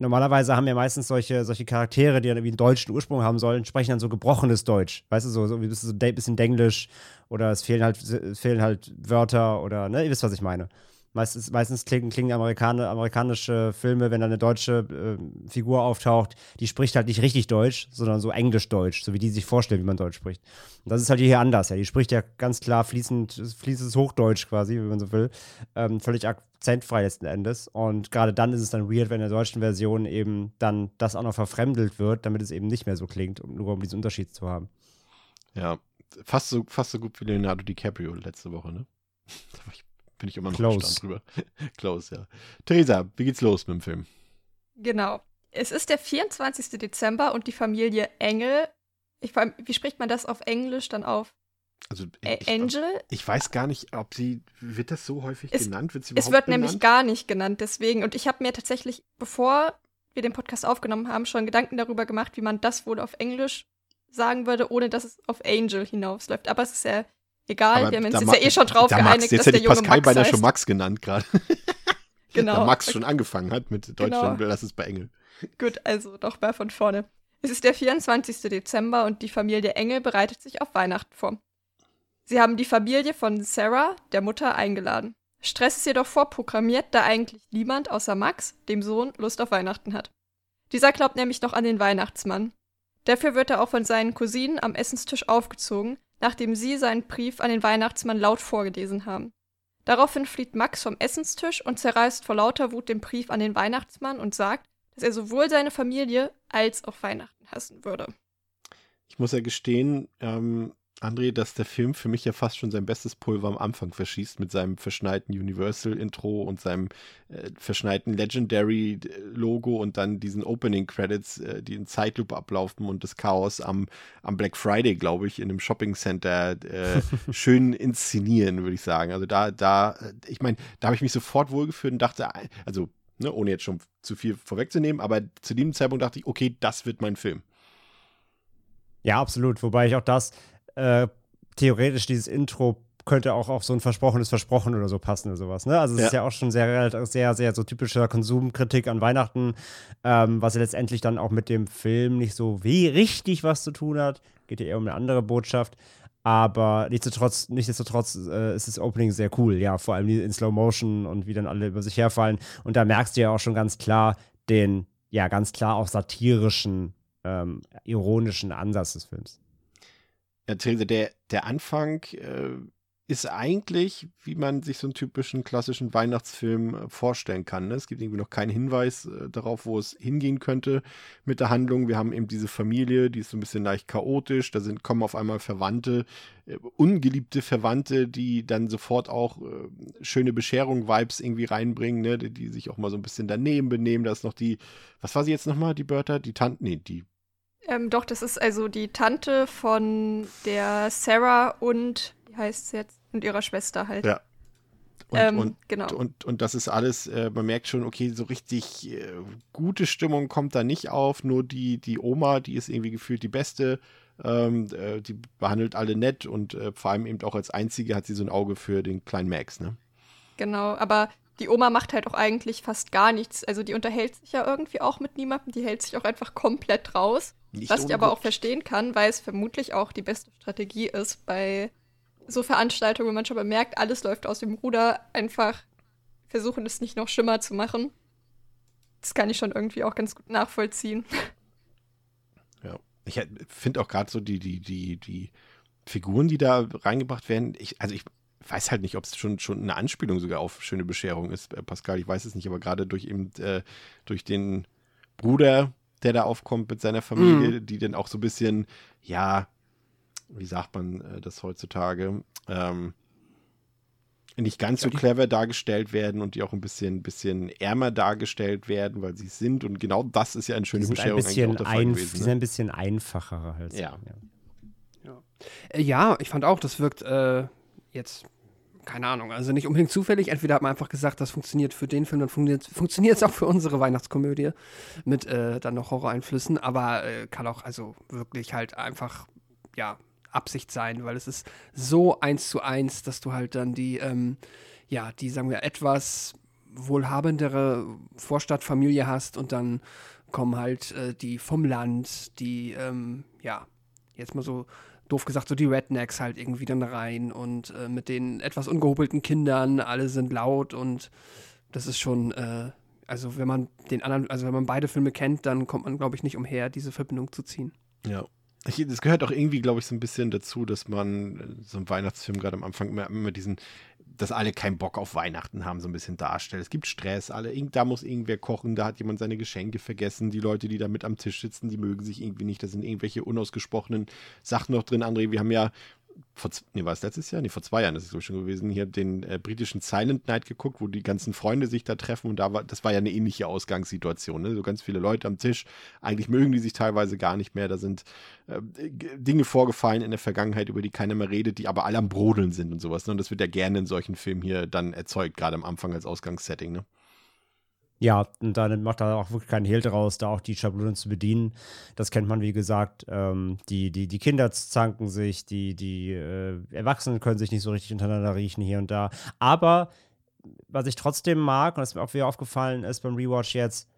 normalerweise haben ja meistens solche, solche Charaktere, die dann irgendwie einen deutschen Ursprung haben sollen, sprechen dann so gebrochenes Deutsch. Weißt du, so, so ein bisschen, Denglisch oder es fehlen halt, fehlen halt Wörter oder, ne, ihr wisst, was ich meine. Meistens, meistens klingen, klingen Amerikaner, amerikanische Filme, wenn da eine deutsche äh, Figur auftaucht, die spricht halt nicht richtig Deutsch, sondern so Englisch-Deutsch, so wie die sich vorstellen, wie man Deutsch spricht. Und das ist halt hier anders. Ja. Die spricht ja ganz klar fließend, fließendes Hochdeutsch quasi, wie man so will. Ähm, völlig akzentfrei letzten Endes. Und gerade dann ist es dann weird, wenn in der deutschen Version eben dann das auch noch verfremdelt wird, damit es eben nicht mehr so klingt, nur um diesen Unterschied zu haben. Ja, fast so, fast so gut wie Leonardo DiCaprio letzte Woche, ne? da war ich bin ich immer noch Close. drüber. Close, ja. Theresa, wie geht's los mit dem Film? Genau. Es ist der 24. Dezember und die Familie Engel. Ich, wie spricht man das auf Englisch dann auf? Also ich, Angel? Ich weiß gar nicht, ob sie, wird das so häufig es, genannt? Wird es wird benannt? nämlich gar nicht genannt, deswegen. Und ich habe mir tatsächlich, bevor wir den Podcast aufgenommen haben, schon Gedanken darüber gemacht, wie man das wohl auf Englisch sagen würde, ohne dass es auf Angel hinausläuft. Aber es ist ja Egal, Aber wir haben uns jetzt ja eh schon drauf geeinigt, Max, jetzt dass hätte der ich junge Pascal Max beinahe schon Max genannt gerade. Genau. Da Max schon angefangen hat mit Deutschland, Genau. lass es bei Engel. Gut, also doch mal von vorne. Es ist der 24. Dezember und die Familie Engel bereitet sich auf Weihnachten vor. Sie haben die Familie von Sarah, der Mutter, eingeladen. Stress ist jedoch vorprogrammiert, da eigentlich niemand außer Max, dem Sohn, Lust auf Weihnachten hat. Dieser glaubt nämlich noch an den Weihnachtsmann. Dafür wird er auch von seinen Cousinen am Essenstisch aufgezogen, nachdem sie seinen Brief an den Weihnachtsmann laut vorgelesen haben. Daraufhin flieht Max vom Essenstisch und zerreißt vor lauter Wut den Brief an den Weihnachtsmann und sagt, dass er sowohl seine Familie als auch Weihnachten hassen würde. Ich muss ja gestehen, ähm, André, dass der Film für mich ja fast schon sein bestes Pulver am Anfang verschießt mit seinem verschneiten Universal-Intro und seinem äh, verschneiten Legendary-Logo und dann diesen Opening-Credits, äh, die in Zeitlupe ablaufen und das Chaos am, am Black Friday, glaube ich, in einem Shopping-Center äh, schön inszenieren, würde ich sagen. Also da, da, äh, ich meine, da habe ich mich sofort wohlgefühlt und dachte, also, ne, ohne jetzt schon zu viel vorwegzunehmen, aber zu dem Zeitpunkt dachte ich, okay, das wird mein Film. Ja, absolut. Wobei ich auch das, äh, theoretisch dieses Intro könnte auch auf so ein versprochenes Versprochen oder so passen oder sowas. Ne? Also es Ja. ist ja auch schon sehr, sehr, sehr so typischer Konsumkritik an Weihnachten, ähm, was ja letztendlich dann auch mit dem Film nicht so wie richtig was zu tun hat. Geht ja eher um eine andere Botschaft. Aber nichtsdestotrotz, nichtsdestotrotz äh, ist das Opening sehr cool, ja, vor allem in Slow Motion und wie dann alle über sich herfallen. Und da merkst du ja auch schon ganz klar den, ja, ganz klar auch satirischen, ähm, ironischen Ansatz des Films. Therese, der, der Anfang äh, ist eigentlich, wie man sich so einen typischen klassischen Weihnachtsfilm äh, vorstellen kann. Ne? Es gibt irgendwie noch keinen Hinweis äh, darauf, wo es hingehen könnte mit der Handlung. Wir haben eben diese Familie, die ist so ein bisschen leicht chaotisch. Da sind, kommen auf einmal Verwandte, äh, ungeliebte Verwandte, die dann sofort auch äh, schöne Bescherung-Vibes irgendwie reinbringen, ne? die, die sich auch mal so ein bisschen daneben benehmen. Da ist noch die, was war sie jetzt nochmal, die Bertha? Die Tante, nee, die Ähm, doch, das ist also die Tante von der Sarah und, wie heißt sie jetzt? Und ihrer Schwester halt. Ja. Und, Ähm, und, genau. und, und das ist alles, äh, man merkt schon, okay, so richtig äh, gute Stimmung kommt da nicht auf, nur die, die Oma, die ist irgendwie gefühlt die beste, ähm, äh, die behandelt alle nett und äh, vor allem eben auch als einzige hat sie so ein Auge für den kleinen Max, ne? Genau, aber die Oma macht halt auch eigentlich fast gar nichts. Also die unterhält sich ja irgendwie auch mit niemandem, die hält sich auch einfach komplett raus. Nicht was ich aber auch verstehen kann, weil es vermutlich auch die beste Strategie ist bei so Veranstaltungen, wo man schon bemerkt, alles läuft aus dem Ruder, einfach versuchen es nicht noch schlimmer zu machen. Das kann ich schon irgendwie auch ganz gut nachvollziehen. Ja. Ich finde auch gerade so die, die, die, die Figuren, die da reingebracht werden, ich, also ich weiß halt nicht, ob es schon, schon eine Anspielung sogar auf schöne Bescherung ist, äh, Pascal, ich weiß es nicht, aber gerade durch eben, äh, durch den Bruder, der da aufkommt mit seiner Familie, die dann auch so ein bisschen, ja, wie sagt man äh, das heutzutage, ähm, nicht ganz so clever dargestellt werden und die auch ein bisschen, bisschen ärmer dargestellt werden, weil sie es sind. Und genau das ist ja eine schöne Die sind ein bisschen, ein, gewesen. die sind Ne? ein bisschen einfacher halt. Ja. Äh, ja, ich fand auch, das wirkt äh, jetzt, keine Ahnung, also nicht unbedingt zufällig. Entweder hat man einfach gesagt, das funktioniert für den Film, dann funktioniert es auch für unsere Weihnachtskomödie mit äh, dann noch Horroreinflüssen, aber äh, kann auch also wirklich halt einfach, ja, Absicht sein, weil es ist so eins zu eins, dass du halt dann die, ähm, ja, die, sagen wir, etwas wohlhabendere Vorstadtfamilie hast und dann kommen halt äh, die vom Land, die, ähm, ja, jetzt mal so doof gesagt, so die Rednecks halt irgendwie dann rein und äh, mit den etwas ungehobelten Kindern, alle sind laut und das ist schon, äh, also wenn man den anderen, also wenn man beide Filme kennt, dann kommt man, glaube ich, nicht umher, diese Verbindung zu ziehen. Ja. Das gehört auch irgendwie, glaube ich, so ein bisschen dazu, dass man äh, so einen Weihnachtsfilm gerade am Anfang immer, immer diesen, dass alle keinen Bock auf Weihnachten haben, so ein bisschen darstellt. Es gibt Stress, alle, da muss irgendwer kochen, da hat jemand seine Geschenke vergessen. Die Leute, die da mit am Tisch sitzen, die mögen sich irgendwie nicht. Da sind irgendwelche unausgesprochenen Sachen noch drin. André, wir haben ja vor, nee, war es letztes Jahr? Nee, vor zwei Jahren ist es ich, schon gewesen, hier den äh, britischen Silent Night geguckt, wo die ganzen Freunde sich da treffen und da war, das war ja eine ähnliche Ausgangssituation, ne? So ganz viele Leute am Tisch, eigentlich mögen die sich teilweise gar nicht mehr, da sind äh, Dinge vorgefallen in der Vergangenheit, über die keiner mehr redet, die aber alle am Brodeln sind und sowas, ne? Und das wird ja gerne in solchen Filmen hier dann erzeugt, gerade am Anfang als Ausgangssetting, ne? Ja, und dann macht er auch wirklich keinen Hehl draus, da auch die Schablonen zu bedienen. Das kennt man, wie gesagt. Ähm, die, die, die Kinder zanken sich, die, die äh, Erwachsenen können sich nicht so richtig untereinander riechen hier und da. Aber was ich trotzdem mag, und das mir auch wieder aufgefallen ist beim Rewatch jetzt,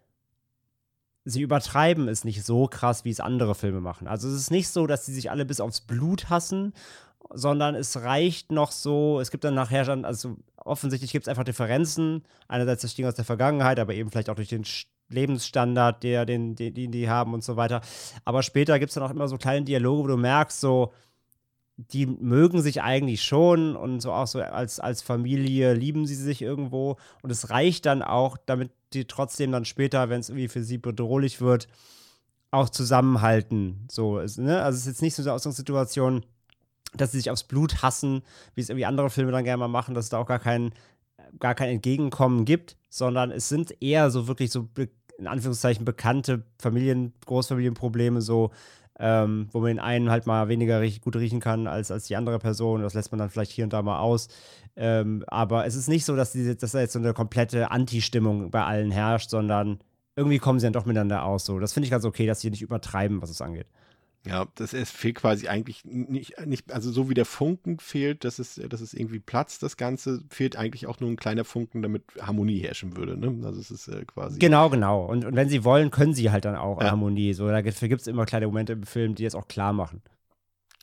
sie übertreiben es nicht so krass, wie es andere Filme machen. Also es ist nicht so, dass sie sich alle bis aufs Blut hassen, sondern es reicht noch so, es gibt dann nachher dann, also offensichtlich gibt es einfach Differenzen, einerseits das Ding aus der Vergangenheit, aber eben vielleicht auch durch den Lebensstandard, der, den, den, den die haben und so weiter. Aber später gibt es dann auch immer so kleine Dialoge, wo du merkst, so, die mögen sich eigentlich schon und so auch so als, als Familie lieben sie sich irgendwo. Und es reicht dann auch, damit die trotzdem dann später, wenn es irgendwie für sie bedrohlich wird, auch zusammenhalten. So, ne? Also es ist jetzt nicht so eine Ausgangssituation, dass sie sich aufs Blut hassen, wie es irgendwie andere Filme dann gerne mal machen, dass es da auch gar kein, gar kein Entgegenkommen gibt, sondern es sind eher so wirklich so in Anführungszeichen bekannte Familien, Großfamilienprobleme, so, ähm, wo man den einen halt mal weniger riech, gut riechen kann als, als die andere Person. Das lässt man dann vielleicht hier und da mal aus. Ähm, aber es ist nicht so, dass, diese, dass da jetzt so eine komplette Anti-Stimmung bei allen herrscht, sondern irgendwie kommen sie dann doch miteinander aus. So. Das finde ich ganz okay, dass sie nicht übertreiben, was es angeht. Ja, das es fehlt quasi eigentlich nicht, nicht, also so wie der Funken fehlt, dass es, dass es irgendwie platzt, das Ganze, fehlt eigentlich auch nur ein kleiner Funken, damit Harmonie herrschen würde. Ne? Also es ist äh, quasi. Genau, genau. Und, und wenn sie wollen, können sie halt dann auch Ja. Harmonie. So, dafür gibt es immer kleine Momente im Film, die das auch klar machen.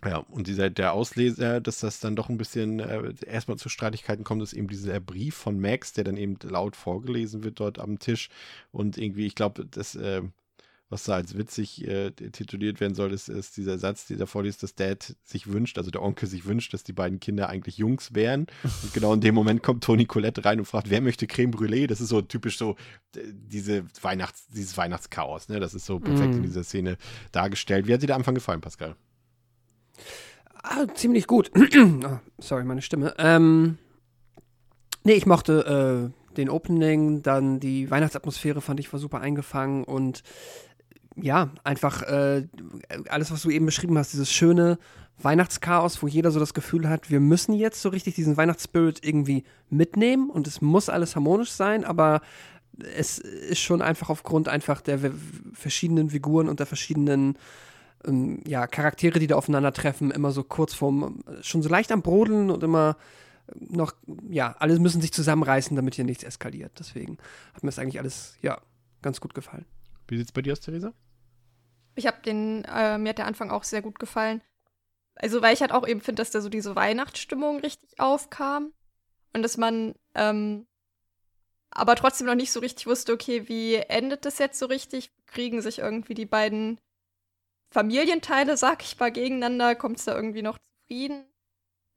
Ja, und dieser, der Ausleser, dass das dann doch ein bisschen äh, erstmal zu Streitigkeiten kommt, ist eben dieser Brief von Max, der dann eben laut vorgelesen wird dort am Tisch. Und irgendwie, ich glaube, das, äh, was da als witzig äh, tituliert werden soll, ist, ist dieser Satz, der da vorliest, dass Dad sich wünscht, also der Onkel sich wünscht, dass die beiden Kinder eigentlich Jungs wären. Und genau in dem Moment kommt Toni Colette rein und fragt, wer möchte Creme Brûlée? Das ist so typisch so diese Weihnachts-, dieses Weihnachtschaos, ne? Das ist so perfekt Mm. in dieser Szene dargestellt. Wie hat dir der Anfang gefallen, Pascal? Ah, ziemlich gut. Ah, sorry, meine Stimme. Ähm, nee, ich mochte äh, den Opening, dann die Weihnachtsatmosphäre fand ich war super eingefangen und ja, einfach äh, alles, was du eben beschrieben hast, dieses schöne Weihnachtschaos, wo jeder so das Gefühl hat, wir müssen jetzt so richtig diesen Weihnachtsspirit irgendwie mitnehmen und es muss alles harmonisch sein, aber es ist schon einfach aufgrund einfach der verschiedenen Figuren und der verschiedenen ähm, ja, Charaktere, die da aufeinandertreffen, immer so kurz vorm, schon so leicht am Brodeln und immer noch, ja, alle müssen sich zusammenreißen, damit hier nichts eskaliert. Deswegen hat mir das eigentlich alles, ja, ganz gut gefallen. Wie sieht's bei dir aus, Theresa? Ich habe den, äh, mir hat der Anfang auch sehr gut gefallen. Also, weil ich halt auch eben finde, dass da so diese Weihnachtsstimmung richtig aufkam. Und dass man ähm, aber trotzdem noch nicht so richtig wusste, okay, wie endet das jetzt so richtig? Kriegen sich irgendwie die beiden Familienteile, sag ich mal, gegeneinander? Kommt es da irgendwie noch zufrieden?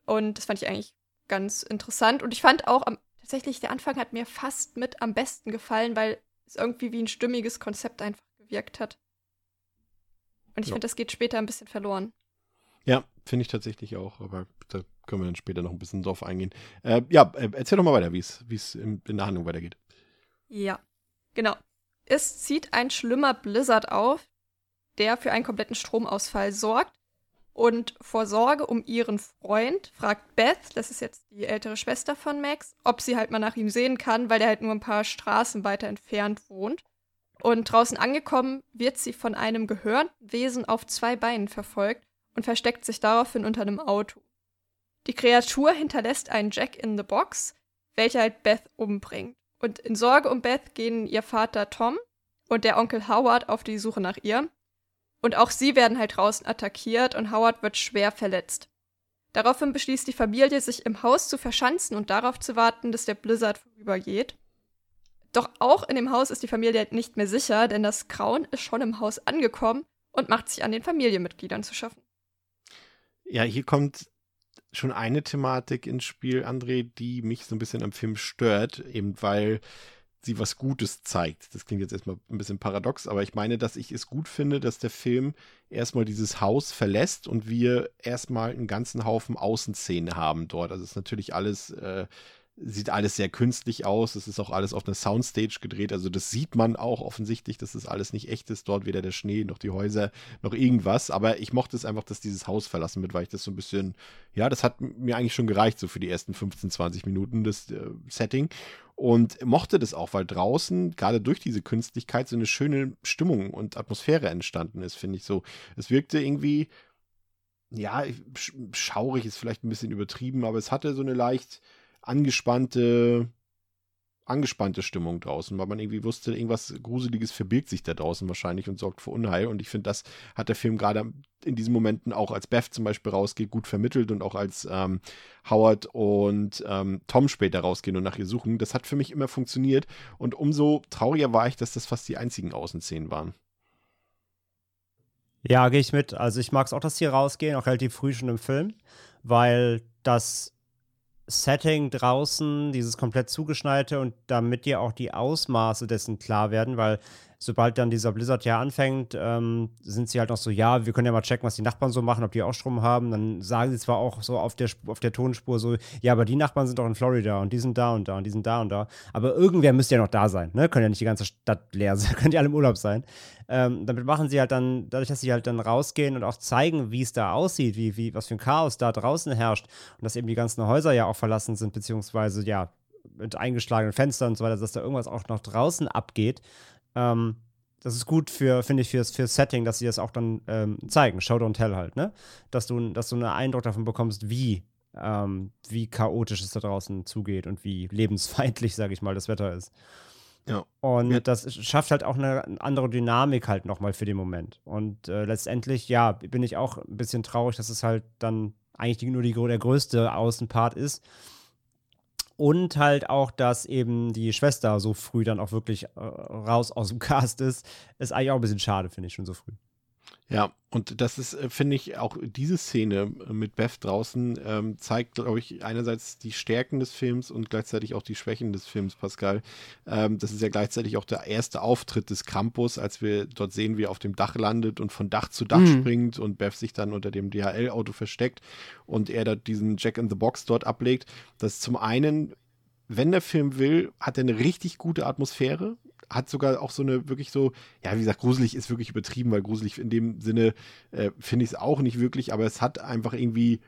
Und das fand ich eigentlich ganz interessant. Und ich fand auch am, tatsächlich, der Anfang hat mir fast mit am besten gefallen, weil es irgendwie wie ein stimmiges Konzept einfach gewirkt hat. Und ich Ja. finde, das geht später ein bisschen verloren. Ja, finde ich tatsächlich auch, aber da können wir dann später noch ein bisschen drauf eingehen. Äh, ja, äh, erzähl doch mal weiter, wie es wie es in in der Handlung weitergeht. Ja, genau. Es zieht ein schlimmer Blizzard auf, der für einen kompletten Stromausfall sorgt. Und vor Sorge um ihren Freund fragt Beth, das ist jetzt die ältere Schwester von Max, ob sie halt mal nach ihm sehen kann, weil er halt nur ein paar Straßen weiter entfernt wohnt. Und draußen angekommen wird sie von einem gehörnten Wesen auf zwei Beinen verfolgt und versteckt sich daraufhin unter einem Auto. Die Kreatur hinterlässt einen Jack in the Box, welcher halt Beth umbringt. Und in Sorge um Beth gehen ihr Vater Tom und der Onkel Howard auf die Suche nach ihr. Und auch sie werden halt draußen attackiert und Howard wird schwer verletzt. Daraufhin beschließt die Familie, sich im Haus zu verschanzen und darauf zu warten, dass der Blizzard vorübergeht. Doch auch in dem Haus ist die Familie halt nicht mehr sicher, denn das Grauen ist schon im Haus angekommen und macht sich an den Familienmitgliedern zu schaffen. Ja, hier kommt schon eine Thematik ins Spiel, André, die mich so ein bisschen am Film stört, eben weil sie was Gutes zeigt. Das klingt jetzt erstmal ein bisschen paradox, aber ich meine, dass ich es gut finde, dass der Film erstmal dieses Haus verlässt und wir erstmal einen ganzen Haufen Außenszene haben dort. Also es ist natürlich alles, äh, sieht alles sehr künstlich aus. Es ist auch alles auf einer Soundstage gedreht. Also das sieht man auch offensichtlich, dass das alles nicht echt ist. Dort weder der Schnee noch die Häuser noch irgendwas. Aber ich mochte es einfach, dass dieses Haus verlassen wird, weil ich das so ein bisschen, ja, das hat mir eigentlich schon gereicht, so für die ersten 15, 20 Minuten, das äh, Setting. Und mochte das auch, weil draußen, gerade durch diese Künstlichkeit, so eine schöne Stimmung und Atmosphäre entstanden ist, finde ich so. Es wirkte irgendwie, ja, sch- schaurig ist vielleicht ein bisschen übertrieben, aber es hatte so eine leicht angespannte, angespannte Stimmung draußen, weil man irgendwie wusste, irgendwas Gruseliges verbirgt sich da draußen wahrscheinlich und sorgt für Unheil. Und ich finde, das hat der Film gerade in diesen Momenten auch als Beth zum Beispiel rausgeht, gut vermittelt und auch als ähm, Howard und ähm, Tom später rausgehen und nach ihr suchen. Das hat für mich immer funktioniert. Und umso trauriger war ich, dass das fast die einzigen Außenszenen waren. Ja, gehe ich mit. Also ich mag es auch, dass die rausgehen, auch relativ früh schon im Film, weil das Setting draußen, dieses komplett zugeschneite und damit dir auch die Ausmaße dessen klar werden, weil sobald dann dieser Blizzard ja anfängt, ähm, sind sie halt noch so, ja, wir können ja mal checken, was die Nachbarn so machen, ob die auch Strom haben. Dann sagen sie zwar auch so auf der, auf der Tonspur so, ja, aber die Nachbarn sind doch in Florida und die sind da und da und die sind da und da. Aber irgendwer müsste ja noch da sein, ne? Können ja nicht die ganze Stadt leer sein, können die alle im Urlaub sein. Ähm, damit machen sie halt dann, dadurch, dass sie halt dann rausgehen und auch zeigen, wie es da aussieht, wie, wie, was für ein Chaos da draußen herrscht und dass eben die ganzen Häuser ja auch verlassen sind, beziehungsweise ja, mit eingeschlagenen Fenstern und so weiter, dass da irgendwas auch noch draußen abgeht. Ähm, das ist gut für, finde ich, fürs, fürs Setting, dass sie das auch dann ähm, zeigen, Show don't tell halt, ne? Dass du, dass du einen Eindruck davon bekommst, wie, ähm, wie chaotisch es da draußen zugeht und wie lebensfeindlich, sage ich mal, das Wetter ist. Ja. Und Ja. das schafft halt auch eine andere Dynamik halt nochmal für den Moment. Und äh, letztendlich, ja, bin ich auch ein bisschen traurig, dass es halt dann eigentlich nur die, der größte Außenpart ist. Und halt auch, dass eben die Schwester so früh dann auch wirklich äh, raus aus dem Cast ist, ist eigentlich auch ein bisschen schade, finde ich, schon so früh. Ja, und das ist, äh, finde ich, auch diese Szene äh, mit Beth draußen ähm, zeigt, glaube ich, einerseits die Stärken des Films und gleichzeitig auch die Schwächen des Films, Pascal. Ähm, das ist ja gleichzeitig auch der erste Auftritt des Campus, als wir dort sehen, wie er auf dem Dach landet und von Dach zu Dach Mhm. springt und Beth sich dann unter dem DHL-Auto versteckt und er dort diesen Jack in the Box dort ablegt. Das ist zum einen, wenn der Film will, hat er eine richtig gute Atmosphäre, hat sogar auch so eine wirklich so, ja, wie gesagt, gruselig ist wirklich übertrieben, weil gruselig in dem Sinne äh, finde ich es auch nicht wirklich, aber es hat einfach irgendwie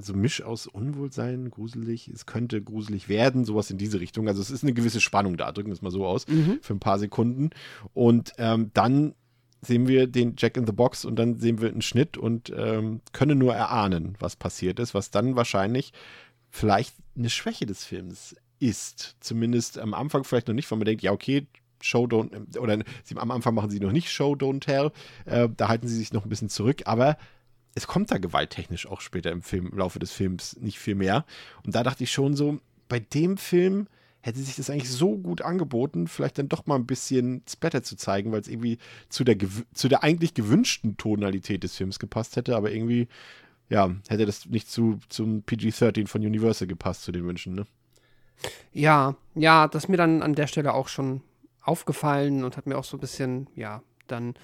so ein Misch aus Unwohlsein, gruselig, es könnte gruselig werden, sowas in diese Richtung. Also es ist eine gewisse Spannung da, drücken wir es mal so aus, Mhm. für ein paar Sekunden. Und ähm, dann sehen wir den Jack in the Box und dann sehen wir einen Schnitt und ähm, können nur erahnen, was passiert ist, was dann wahrscheinlich vielleicht eine Schwäche des Films ist. Zumindest am Anfang vielleicht noch nicht, weil man denkt, ja, okay, Show don't, oder sie, am Anfang machen sie noch nicht Show don't tell, äh, da halten sie sich noch ein bisschen zurück, aber es kommt da gewalttechnisch auch später im Film, im Laufe des Films nicht viel mehr. Und da dachte ich schon so, bei dem Film hätte sich das eigentlich so gut angeboten, vielleicht dann doch mal ein bisschen Splatter zu zeigen, weil es irgendwie zu der, zu der eigentlich gewünschten Tonalität des Films gepasst hätte, aber irgendwie, ja, hätte das nicht zu, zum PG-13 von Universal gepasst, zu den Wünschen, ne? Ja, ja, das ist mir dann an der Stelle auch schon aufgefallen und hat mir auch so ein bisschen, ja, dann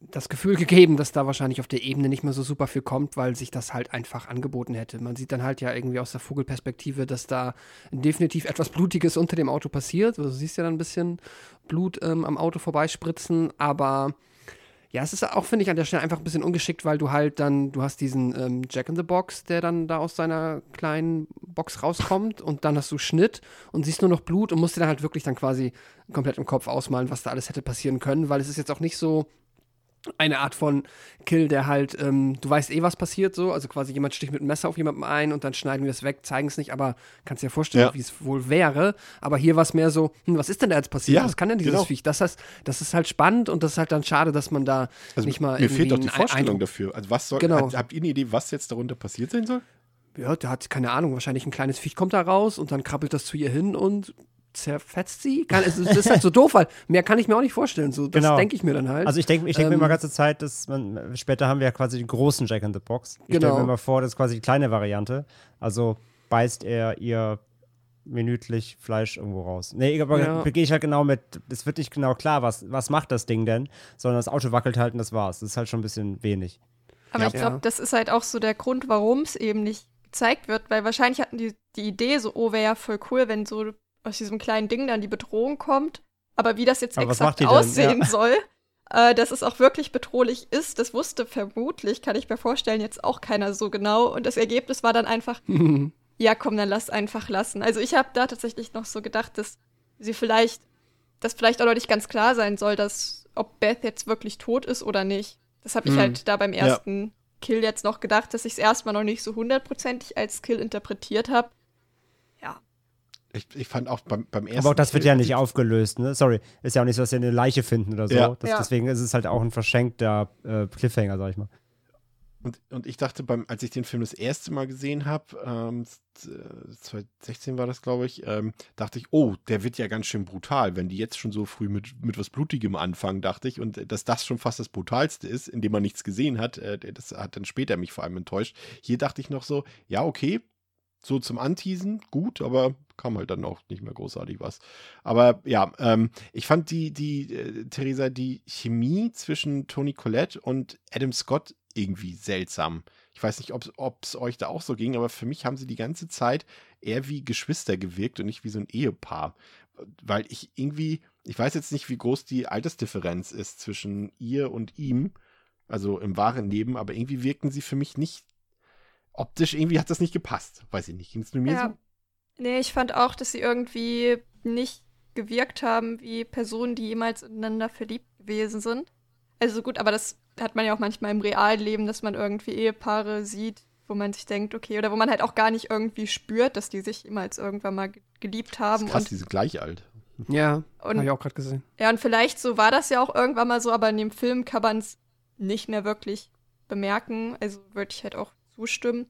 das Gefühl gegeben, dass da wahrscheinlich auf der Ebene nicht mehr so super viel kommt, weil sich das halt einfach angeboten hätte. Man sieht dann halt ja irgendwie aus der Vogelperspektive, dass da definitiv etwas Blutiges unter dem Auto passiert. Also, du siehst ja dann ein bisschen Blut ähm, am Auto vorbeispritzen, aber ja, es ist auch, finde ich, an der Stelle einfach ein bisschen ungeschickt, weil du halt dann, du hast diesen ähm, Jack in the Box, der dann da aus seiner kleinen Box rauskommt und dann hast du Schnitt und siehst nur noch Blut und musst dir dann halt wirklich dann quasi komplett im Kopf ausmalen, was da alles hätte passieren können, weil es ist jetzt auch nicht so, eine Art von Kill, der halt, ähm, du weißt eh, was passiert so, also quasi jemand sticht mit einem Messer auf jemanden ein und dann schneiden wir es weg, zeigen es nicht, aber kannst dir vorstellen, ja. wie es wohl wäre. Aber hier war es mehr so, hm, was ist denn da jetzt passiert? Ja, was kann denn dieses genau. Viech? Das heißt, das ist halt spannend und das ist halt dann schade, dass man da also nicht mal. Mir fehlt doch die Vorstellung dafür. Also was soll, genau. habt, habt ihr eine Idee, was jetzt darunter passiert sein soll? Ja, der hat keine Ahnung, wahrscheinlich ein kleines Viech kommt da raus und dann krabbelt das zu ihr hin und zerfetzt sie? Kann, es, es, ist halt so doof, weil mehr kann ich mir auch nicht vorstellen. So, das genau. denke ich mir dann halt. Also ich denke ich denk ähm, mir immer ganze Zeit, dass man, später haben wir ja quasi den großen Jack in the Box. Ich genau. stelle mir mal vor, das ist quasi die kleine Variante. Also beißt er ihr minütlich Fleisch irgendwo raus. Nee, aber ja. gehe ich halt genau mit, es wird nicht genau klar, was, was macht das Ding denn, sondern das Auto wackelt halt und das war's. Das ist halt schon ein bisschen wenig. Aber ja. ich glaube, das ist halt auch so der Grund, warum es eben nicht gezeigt wird, weil wahrscheinlich hatten die die Idee so, oh, wäre ja voll cool, wenn so aus diesem kleinen Ding dann die Bedrohung kommt. Aber wie das jetzt Aber exakt aussehen ja. soll, äh, dass es auch wirklich bedrohlich ist, das wusste vermutlich, kann ich mir vorstellen, jetzt auch keiner so genau. Und das Ergebnis war dann einfach, ja komm, dann lass einfach lassen. Also ich habe da tatsächlich noch so gedacht, dass sie vielleicht, dass vielleicht auch noch nicht ganz klar sein soll, dass ob Beth jetzt wirklich tot ist oder nicht. Das habe ich mhm. halt da beim ersten ja. Kill jetzt noch gedacht, dass ich es erstmal noch nicht so hundertprozentig als Kill interpretiert habe. Ich, ich, fand auch beim, beim ersten. Aber auch das wird ja nicht aufgelöst, ne? Sorry. Ist ja auch nicht so, dass sie eine Leiche finden oder so. Ja. Das, ja. Deswegen ist es halt auch ein verschenkter äh, Cliffhanger, sag ich mal. Und, und ich dachte, beim, als ich den Film das erste Mal gesehen habe, ähm, 2016 war das, glaube ich, ähm, dachte ich, oh, der wird ja ganz schön brutal, wenn die jetzt schon so früh mit, mit was Blutigem anfangen, dachte ich. Und dass das schon fast das Brutalste ist, indem man nichts gesehen hat, äh, das hat dann später mich vor allem enttäuscht. Hier dachte ich noch so, ja, okay, so zum Anteasen gut, aber kam halt dann auch nicht mehr großartig was. Aber ja, ähm, ich fand die, die, äh, Theresa, die Chemie zwischen Tony Collette und Adam Scott irgendwie seltsam. Ich weiß nicht, ob es euch da auch so ging, aber für mich haben sie die ganze Zeit eher wie Geschwister gewirkt und nicht wie so ein Ehepaar. Weil ich irgendwie, ich weiß jetzt nicht, wie groß die Altersdifferenz ist zwischen ihr und ihm, also im wahren Leben, aber irgendwie wirkten sie für mich nicht optisch irgendwie hat das nicht gepasst. Weiß ich nicht. Ging es nur mir ja. so? Nee, ich fand auch, dass sie irgendwie nicht gewirkt haben wie Personen, die jemals ineinander verliebt gewesen sind. Also gut, aber das hat man ja auch manchmal im realen Leben, dass man irgendwie Ehepaare sieht, wo man sich denkt, okay, oder wo man halt auch gar nicht irgendwie spürt, dass die sich jemals irgendwann mal geliebt haben. Das ist krass, und, die sind gleich alt. Ja, habe ich auch gerade gesehen. Ja, und vielleicht so war das ja auch irgendwann mal so, aber in dem Film kann man es nicht mehr wirklich bemerken. Also würde ich halt auch zustimmen.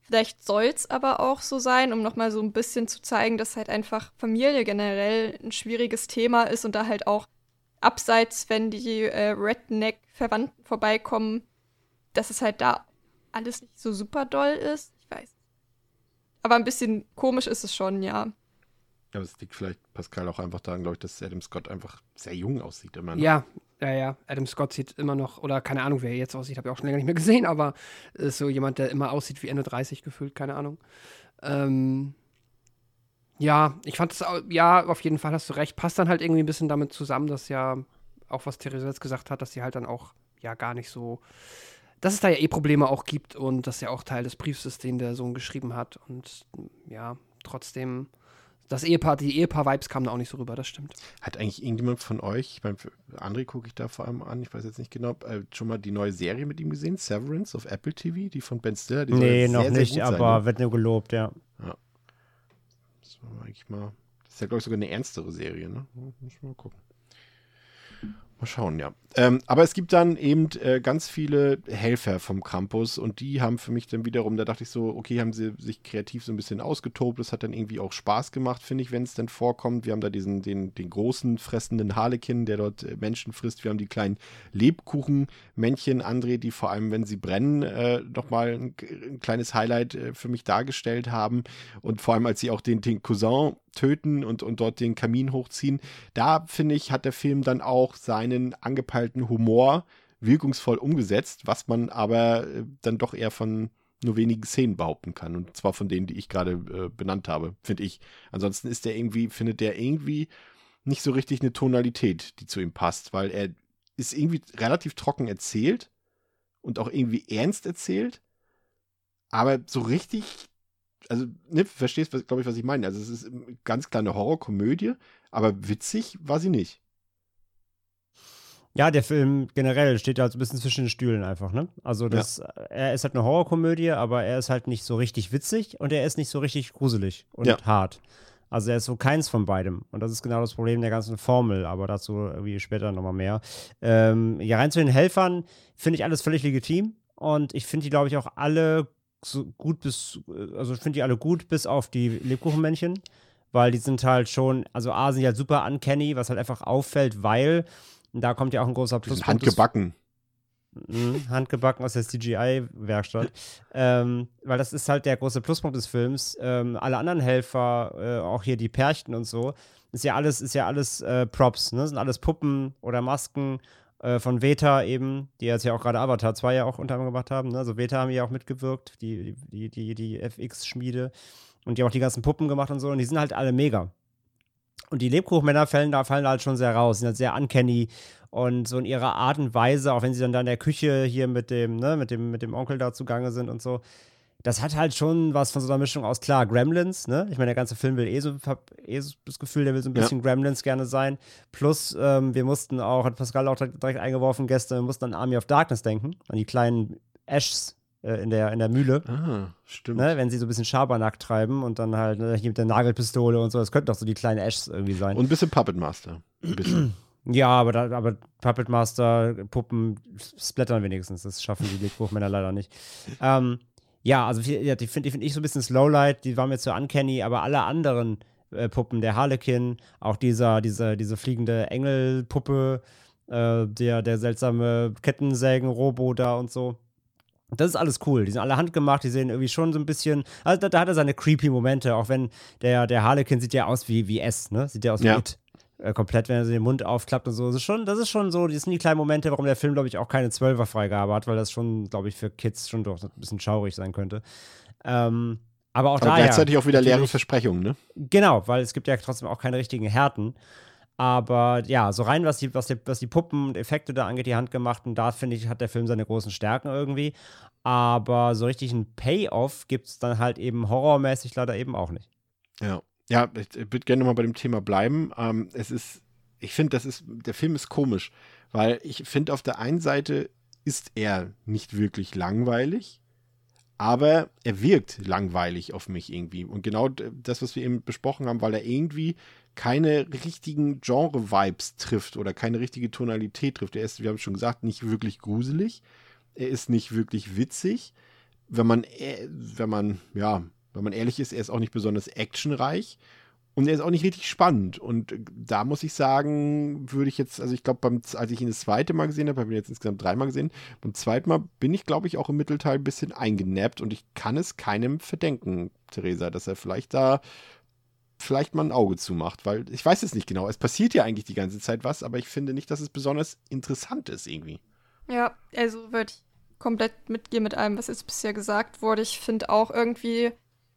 Vielleicht soll es aber auch so sein, um nochmal so ein bisschen zu zeigen, dass halt einfach Familie generell ein schwieriges Thema ist und da halt auch abseits, wenn die äh, Redneck-Verwandten vorbeikommen, dass es halt da alles nicht so super doll ist. Ich weiß. Aber ein bisschen komisch ist es schon, ja. Ja, aber es liegt vielleicht, Pascal, auch einfach daran, glaube ich, dass Adam Scott einfach sehr jung aussieht immer. Ne? Ja, ja, ja. Adam Scott sieht immer noch, oder keine Ahnung, wer er jetzt aussieht, habe ich auch schon länger nicht mehr gesehen, aber ist so jemand, der immer aussieht wie Ende 30 gefühlt, keine Ahnung. Ähm, ja, ich fand es, ja, auf jeden Fall hast du recht. Passt dann halt irgendwie ein bisschen damit zusammen, dass ja, auch was Theresa jetzt gesagt hat, dass sie halt dann auch, ja, gar nicht so, dass es da ja eh Probleme auch gibt und das ja auch Teil des Briefs ist, den der Sohn geschrieben hat und ja, trotzdem Das Ehepaar, die Ehepaar-Vibes kamen da auch nicht so rüber, das stimmt. Hat eigentlich irgendjemand von euch, ich meine, André gucke ich da vor allem an, ich weiß jetzt nicht genau, äh, schon mal die neue Serie mit ihm gesehen, Severance auf Apple TV, die von Ben Stiller? Die Nee, noch sehr, sehr nicht, sein, aber ne? wird nur gelobt, ja. Das war eigentlich mal, das ist ja, glaube ich, sogar eine ernstere Serie, ne? Muss ich mal gucken. Mal schauen, ja. Ähm, aber es gibt dann eben äh, ganz viele Helfer vom Krampus und die haben für mich dann wiederum, da dachte ich so, okay, haben sie sich kreativ so ein bisschen ausgetobt. Das hat dann irgendwie auch Spaß gemacht, finde ich, wenn es dann vorkommt. Wir haben da diesen, den, den großen fressenden Harlekin, der dort äh, Menschen frisst. Wir haben die kleinen Lebkuchenmännchen, André, die vor allem, wenn sie brennen, äh, nochmal ein, ein kleines Highlight äh, für mich dargestellt haben. Und vor allem, als sie auch den, den Cousin töten und, und dort den Kamin hochziehen, da finde ich, hat der Film dann auch seinen angepeilten Humor wirkungsvoll umgesetzt, was man aber äh, dann doch eher von nur wenigen Szenen behaupten kann. Und zwar von denen, die ich gerade äh, benannt habe, finde ich. Ansonsten ist der irgendwie, findet der irgendwie nicht so richtig eine Tonalität, die zu ihm passt, weil er ist irgendwie relativ trocken erzählt und auch irgendwie ernst erzählt, aber so richtig, also, ne, verstehst, glaube ich, was ich meine. Also, es ist eine ganz kleine Horrorkomödie, aber witzig war sie nicht. Ja, der Film generell steht ja so ein bisschen zwischen den Stühlen einfach, ne? Also das, er ist halt eine Horrorkomödie, aber er ist halt nicht so richtig witzig und er ist nicht so richtig gruselig und Ja. hart. Also er ist so keins von beidem. Und das ist genau das Problem der ganzen Formel, aber dazu irgendwie später nochmal mehr. Ähm, ja, rein zu den Helfern finde ich alles völlig legitim. Und ich finde die, glaube ich, auch alle so gut bis, also ich finde die alle gut, bis auf die Lebkuchenmännchen. Weil die sind halt schon, also A sind die halt super uncanny, was halt einfach auffällt, weil, da kommt ja auch ein großer Pluspunkt. handgebacken. Mhm, handgebacken aus der CGI-Werkstatt. ähm, weil das ist halt der große Pluspunkt des Films. Ähm, alle anderen Helfer, äh, auch hier die Pärchen und so, ist ja alles, ist ja alles äh, Props, ne? Sind alles Puppen oder Masken äh, von Veta eben, die jetzt ja auch gerade Avatar 2 ja auch unter anderem gemacht haben. Ne? Also Veta haben ja auch mitgewirkt, die, die, die, die FX-Schmiede. Und die haben auch die ganzen Puppen gemacht und so. Und die sind halt alle mega. Und die Lebkuchenmänner fallen da, fallen halt schon sehr raus, sind halt sehr uncanny und so in ihrer Art und Weise, auch wenn sie dann da in der Küche hier mit dem, ne, mit dem, mit dem Onkel da zugange sind und so. Das hat halt schon was von so einer Mischung aus, klar, Gremlins, ne? Ich meine, der ganze Film will eh so, hab eh so das Gefühl, der will so ein Ja. bisschen Gremlins gerne sein. Plus, ähm, wir mussten auch, hat Pascal auch direkt, eingeworfen gestern, wir mussten an Army of Darkness denken, an die kleinen Ashs äh, in, der, in der Mühle. Ah, stimmt. Ne, wenn sie so ein bisschen Schabernack treiben und dann halt ne, hier mit der Nagelpistole und so, das könnten doch so die kleinen Ashs irgendwie sein. Und ein bisschen Puppet Master. Ein bisschen. ja, aber, da, aber Puppet Master, Puppen splattern wenigstens. Das schaffen die Lebkuchenmänner leider nicht. Ähm, ja, also ja, die finde die find ich so ein bisschen Slowlight, die waren mir zu uncanny, aber alle anderen äh, Puppen, der Harlekin, auch dieser, diese, diese fliegende Engelpuppe, äh, der, der seltsame Kettensägen-Robo da und so. Das ist alles cool. Die sind alle handgemacht, die sehen irgendwie schon so ein bisschen. Also da, da hat er seine creepy Momente, auch wenn der, der Harlekin sieht ja aus wie, wie S, ne? Sieht ja aus wie Ja. It. Äh, komplett, wenn er so den Mund aufklappt und so. Das ist schon, das ist schon so, das sind die kleinen Momente, warum der Film, glaube ich, auch keine 12er-Freigabe hat, weil das schon, glaube ich, für Kids schon doch ein bisschen schaurig sein könnte. Ähm, aber auch Aber da. gleichzeitig auch wieder leere Versprechungen, ne? Genau, weil es gibt ja trotzdem auch keine richtigen Härten. Aber ja, so rein, was die, was die, was die Puppen und Effekte da angeht, die handgemachten, da finde ich, hat der Film seine großen Stärken irgendwie. Aber so richtig einen Payoff gibt es dann halt eben horrormäßig leider eben auch nicht. Ja. Ja, ich, ich würde gerne mal bei dem Thema bleiben. Ähm, es ist, ich finde, das ist, der Film ist komisch, weil ich finde, auf der einen Seite ist er nicht wirklich langweilig, aber er wirkt langweilig auf mich irgendwie. Und genau das, was wir eben besprochen haben, weil er irgendwie keine richtigen Genre-Vibes trifft oder keine richtige Tonalität trifft. Er ist, wir haben schon gesagt, nicht wirklich gruselig. Er ist nicht wirklich witzig. Wenn man, äh, wenn man, ja, wenn man ehrlich ist, er ist auch nicht besonders actionreich. Und er ist auch nicht richtig spannend. Und da muss ich sagen, würde ich jetzt, also ich glaube, als ich ihn das zweite Mal gesehen habe, habe ich ihn jetzt insgesamt dreimal gesehen, beim zweiten Mal bin ich, glaube ich, auch im Mittelteil ein bisschen eingenappt und ich kann es keinem verdenken, Theresa, dass er vielleicht da vielleicht mal ein Auge zumacht, weil ich weiß es nicht genau. Es passiert ja eigentlich die ganze Zeit was, aber ich finde nicht, dass es besonders interessant ist irgendwie. Ja, also würde ich komplett mitgehen mit allem, was jetzt bisher gesagt wurde. Ich finde auch irgendwie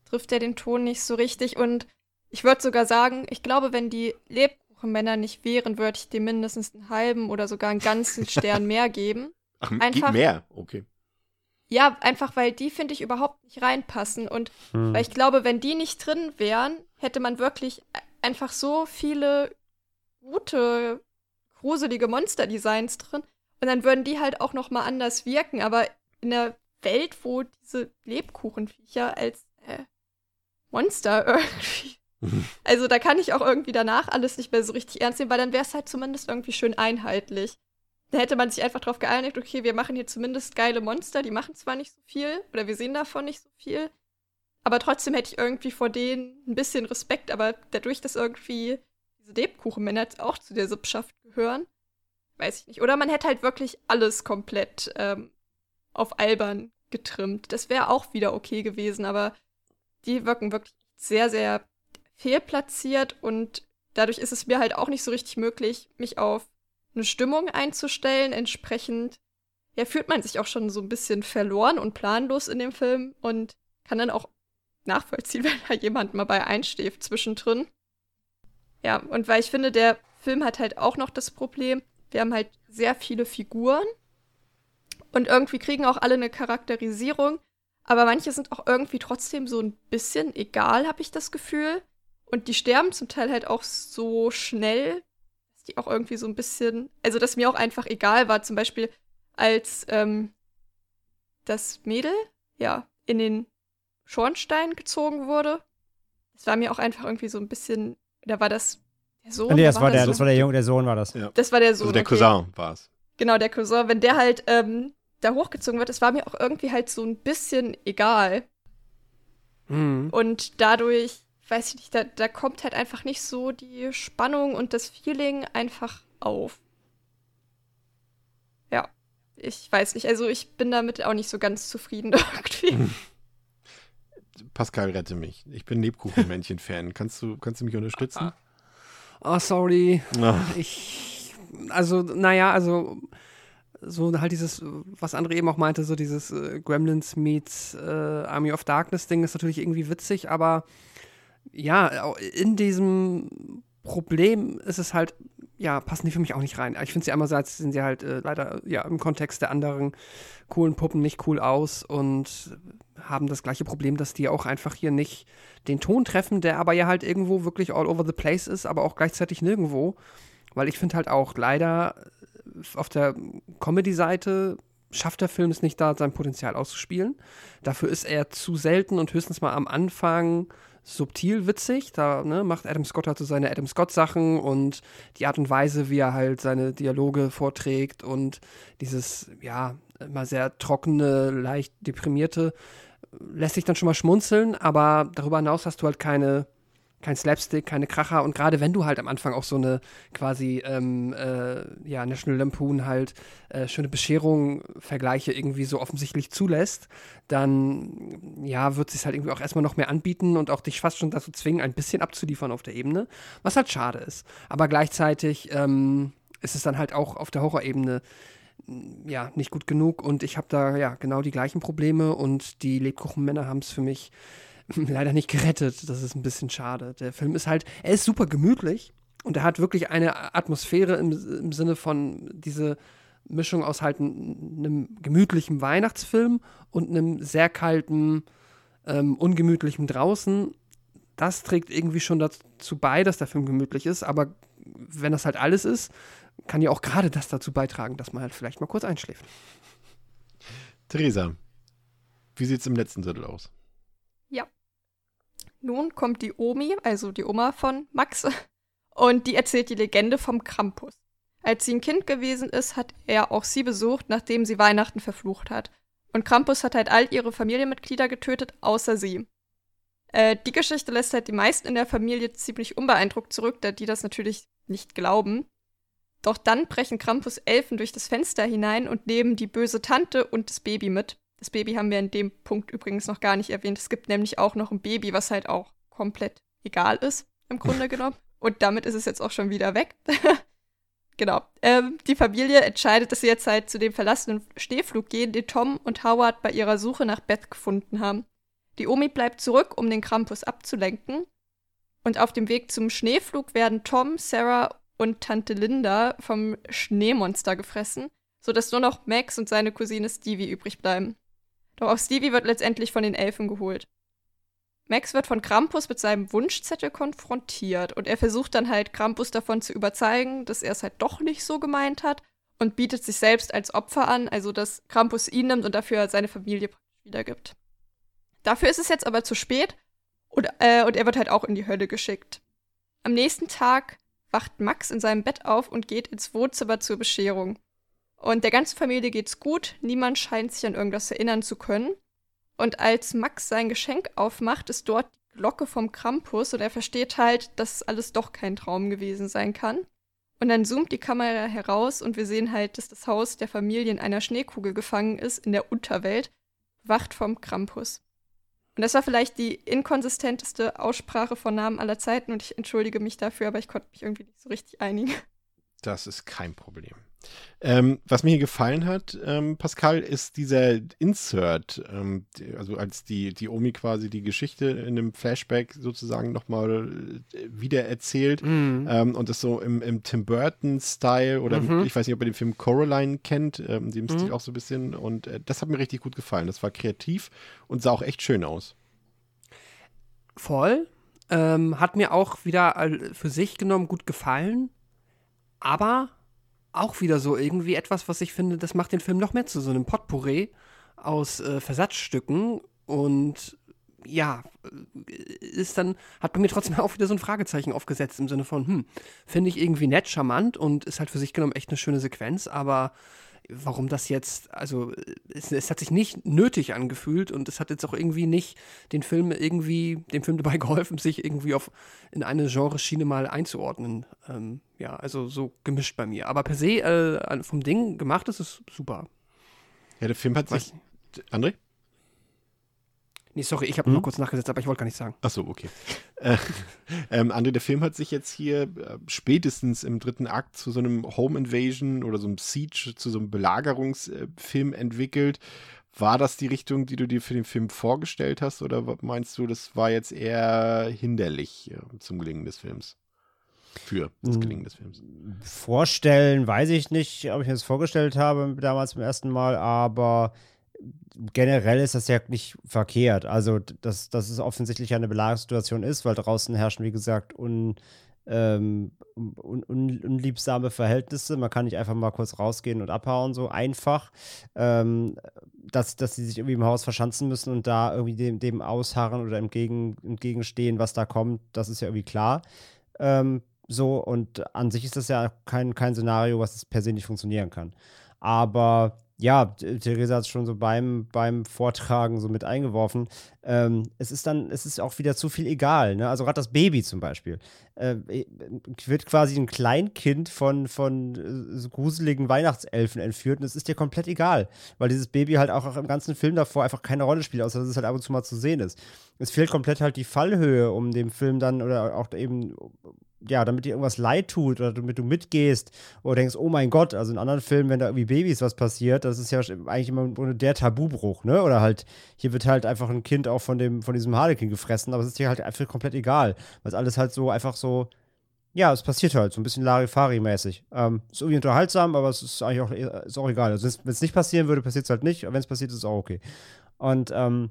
trifft er den Ton nicht so richtig und ich würde sogar sagen, ich glaube, wenn die Lebkuchenmänner nicht wären, würde ich dem mindestens einen halben oder sogar einen ganzen Stern mehr geben. Ach, Einfach- mehr, okay. Ja, einfach weil die, finde ich, überhaupt nicht reinpassen. Und Hm. weil ich glaube, wenn die nicht drin wären, hätte man wirklich einfach so viele gute, gruselige Monster-Designs drin. Und dann würden die halt auch noch mal anders wirken. Aber in der Welt, wo diese Lebkuchenviecher als äh, Monster irgendwie. Also da kann ich auch irgendwie danach alles nicht mehr so richtig ernst nehmen, weil dann wäre es halt zumindest irgendwie schön einheitlich. Da hätte man sich einfach darauf geeinigt, okay, wir machen hier zumindest geile Monster, die machen zwar nicht so viel, oder wir sehen davon nicht so viel, aber trotzdem hätte ich irgendwie vor denen ein bisschen Respekt, aber dadurch, dass irgendwie diese Lebkuchenmänner jetzt auch zu der Sippschaft gehören, weiß ich nicht. Oder man hätte halt wirklich alles komplett ähm, auf albern getrimmt. Das wäre auch wieder okay gewesen, aber die wirken wirklich sehr, sehr fehlplatziert und dadurch ist es mir halt auch nicht so richtig möglich, mich auf eine Stimmung einzustellen. Entsprechend ja, fühlt man sich auch schon so ein bisschen verloren und planlos in dem Film und kann dann auch nachvollziehen, wenn da jemand mal bei einschläft zwischendrin. Ja, und weil ich finde, der Film hat halt auch noch das Problem, wir haben halt sehr viele Figuren und irgendwie kriegen auch alle eine Charakterisierung, aber manche sind auch irgendwie trotzdem so ein bisschen egal, habe ich das Gefühl. Und die sterben zum Teil halt auch so schnell, dass die auch irgendwie so ein bisschen, also dass mir auch einfach egal war, zum Beispiel als ähm, das Mädel, ja, in den Schornstein gezogen wurde. Das war mir auch einfach irgendwie so ein bisschen, da war das der Sohn. nee, das war, der, so? das war der Junge, der Sohn war das. Ja. Das war der Sohn. Also der okay. Cousin war es. Genau, der Cousin. Wenn der halt ähm, da hochgezogen wird, das war mir auch irgendwie halt so ein bisschen egal. Mhm. Und dadurch, weiß ich nicht, da, da kommt halt einfach nicht so die Spannung und das Feeling einfach auf. Ja, ich weiß nicht. Also ich bin damit auch nicht so ganz zufrieden irgendwie. Pascal, rette mich. Ich bin Lebkuchenmännchen-Fan. Kannst du, kannst du mich unterstützen? Oh, sorry. Ah. Ich, also, naja, also, so halt dieses, was André eben auch meinte, so dieses äh, Gremlins meets äh, Army of Darkness Ding ist natürlich irgendwie witzig, aber ja, in diesem Problem ist es halt, ja, passen die für mich auch nicht rein. Ich finde sie einerseits sind sie halt äh, leider, ja, im Kontext der anderen coolen Puppen nicht cool aus und haben das gleiche Problem, dass die auch einfach hier nicht den Ton treffen, der aber ja halt irgendwo wirklich all over the place ist, aber auch gleichzeitig nirgendwo. Weil ich finde halt auch leider auf der Comedy-Seite schafft der Film es nicht da, sein Potenzial auszuspielen. Dafür ist er zu selten und höchstens mal am Anfang subtil witzig. Da ne, macht Adam Scott halt so seine Adam Scott-Sachen und die Art und Weise, wie er halt seine Dialoge vorträgt und dieses, ja, immer sehr trockene, leicht deprimierte, lässt sich dann schon mal schmunzeln, aber darüber hinaus hast du halt keine, kein Slapstick, keine Kracher und gerade wenn du halt am Anfang auch so eine quasi, ähm, äh, ja, National Lampoon halt äh, schöne Bescherung Vergleiche irgendwie so offensichtlich zulässt, dann ja, wird sich halt irgendwie auch erstmal noch mehr anbieten und auch dich fast schon dazu zwingen, ein bisschen abzuliefern auf der Ebene, was halt schade ist. Aber gleichzeitig ähm, ist es dann halt auch auf der Horrorebene ja, nicht gut genug und ich habe da ja genau die gleichen Probleme und die Lebkuchenmänner haben es für mich leider nicht gerettet. Das ist ein bisschen schade. Der Film ist halt, er ist super gemütlich und er hat wirklich eine Atmosphäre im, im Sinne von diese Mischung aus halt einem gemütlichen Weihnachtsfilm und einem sehr kalten, ähm, ungemütlichen draußen. Das trägt irgendwie schon dazu bei, dass der Film gemütlich ist, aber wenn das halt alles ist, kann ja auch gerade das dazu beitragen, dass man halt vielleicht mal kurz einschläft. Theresa, wie sieht's im letzten Drittel aus? Nun kommt die Omi, also die Oma von Max, und die erzählt die Legende vom Krampus. Als sie ein Kind gewesen ist, hat er auch sie besucht, nachdem sie Weihnachten verflucht hat. Und Krampus hat halt all ihre Familienmitglieder getötet, außer sie. Äh, die Geschichte lässt halt die meisten in der Familie ziemlich unbeeindruckt zurück, da die das natürlich nicht glauben. Doch dann brechen Krampus Elfen durch das Fenster hinein und nehmen die böse Tante und das Baby mit. Das Baby haben wir in dem Punkt übrigens noch gar nicht erwähnt. Es gibt nämlich auch noch ein Baby, was halt auch komplett egal ist, im Grunde genommen. Und damit ist es jetzt auch schon wieder weg. genau. Ähm, die Familie entscheidet, dass sie jetzt halt zu dem verlassenen Schneeflug gehen, den Tom und Howard bei ihrer Suche nach Beth gefunden haben. Die Omi bleibt zurück, um den Krampus abzulenken. Und auf dem Weg zum Schneeflug werden Tom, Sarah und Tante Linda vom Schneemonster gefressen, sodass nur noch Max und seine Cousine Stevie übrig bleiben. Doch auch Stevie wird letztendlich von den Elfen geholt. Max wird von Krampus mit seinem Wunschzettel konfrontiert und er versucht dann halt Krampus davon zu überzeugen, dass er es halt doch nicht so gemeint hat und bietet sich selbst als Opfer an, also dass Krampus ihn nimmt und dafür seine Familie wiedergibt. Dafür ist es jetzt aber zu spät und, äh, und er wird halt auch in die Hölle geschickt. Am nächsten Tag wacht Max in seinem Bett auf und geht ins Wohnzimmer zur Bescherung. Und der ganzen Familie geht's gut, niemand scheint sich an irgendwas erinnern zu können. Und als Max sein Geschenk aufmacht, ist dort die Glocke vom Krampus und er versteht halt, dass alles doch kein Traum gewesen sein kann. Und dann zoomt die Kamera heraus und wir sehen halt, dass das Haus der Familie in einer Schneekugel gefangen ist, in der Unterwelt, wacht vom Krampus. Und das war vielleicht die inkonsistenteste Aussprache von Namen aller Zeiten und ich entschuldige mich dafür, aber ich konnte mich irgendwie nicht so richtig einigen. Das ist kein Problem. Ähm, was mir hier gefallen hat, ähm, Pascal, ist dieser Insert, ähm, also als die, die Omi quasi die Geschichte in einem Flashback sozusagen nochmal äh, wieder erzählt Mhm. ähm, und das so im, im Tim Burton-Style oder Mhm. ich weiß nicht, ob ihr den Film Coraline kennt, ähm, dem Mhm. Stil auch so ein bisschen und äh, das hat mir richtig gut gefallen. Das war kreativ und sah auch echt schön aus. Voll. Ähm, hat mir auch wieder für sich genommen gut gefallen. Aber auch wieder so irgendwie etwas, was ich finde, das macht den Film noch mehr zu so einem Potpourri aus äh, Versatzstücken. Und ja, äh, ist dann, hat bei mir trotzdem auch wieder so ein Fragezeichen aufgesetzt im Sinne von, hm, finde ich irgendwie nett, charmant und ist halt für sich genommen echt eine schöne Sequenz, aber warum das jetzt, also es, es hat sich nicht nötig angefühlt und es hat jetzt auch irgendwie nicht den Film irgendwie, dem Film dabei geholfen, sich irgendwie auf in eine Genreschiene mal einzuordnen. Ähm, ja, also so gemischt bei mir. Aber per se äh, vom Ding gemacht ist es super. Ja, der Film hat Weiß sich. André? Nee, sorry, ich habe noch kurz nachgesetzt, aber ich wollte gar nicht sagen. Ach so, okay. Äh, ähm, André, der Film hat sich jetzt hier äh, spätestens im dritten Akt zu so einem Home Invasion oder so einem Siege, zu so einem Belagerungsfilm entwickelt. War das die Richtung, die du dir für den Film vorgestellt hast, oder meinst du, das war jetzt eher hinderlich äh, zum Gelingen des Films? Für das Hm. Gelingen des Films. Vorstellen, weiß ich nicht, ob ich mir das vorgestellt habe damals zum ersten Mal, aber generell ist das ja nicht verkehrt. Also, dass, dass es offensichtlich eine Belagerungssituation ist, weil draußen herrschen, wie gesagt, un, ähm, un, un, unliebsame Verhältnisse. Man kann nicht einfach mal kurz rausgehen und abhauen, so einfach. Ähm, dass, dass sie sich irgendwie im Haus verschanzen müssen und da irgendwie dem, dem ausharren oder entgegen, entgegenstehen, was da kommt, das ist ja irgendwie klar. Ähm, so, und an sich ist das ja kein, kein Szenario, was per se nicht funktionieren kann. Aber ja, Theresa hat es schon so beim, beim Vortragen so mit eingeworfen. Ähm, es ist dann, es ist auch wieder zu viel egal. Ne? Also gerade das Baby zum Beispiel. Äh, wird quasi ein Kleinkind von, von äh, so gruseligen Weihnachtselfen entführt und es ist dir komplett egal. Weil dieses Baby halt auch, auch im ganzen Film davor einfach keine Rolle spielt, außer dass es halt ab und zu mal zu sehen ist. Es fehlt komplett halt die Fallhöhe, um dem Film dann oder auch eben ja, damit dir irgendwas leid tut oder damit du mitgehst oder denkst, oh mein Gott, also in anderen Filmen, wenn da irgendwie Babys was passiert, das ist ja eigentlich immer der Tabubruch, ne? Oder halt, hier wird halt einfach ein Kind auch von dem, von diesem Harlequin gefressen, aber es ist dir halt einfach komplett egal, weil es alles halt so einfach so, ja, es passiert halt, so ein bisschen Larifari-mäßig. Ähm, ist irgendwie unterhaltsam, aber es ist eigentlich auch, ist auch egal. Also wenn es nicht passieren würde, passiert es halt nicht, aber wenn es passiert, ist es auch okay. Und, ähm,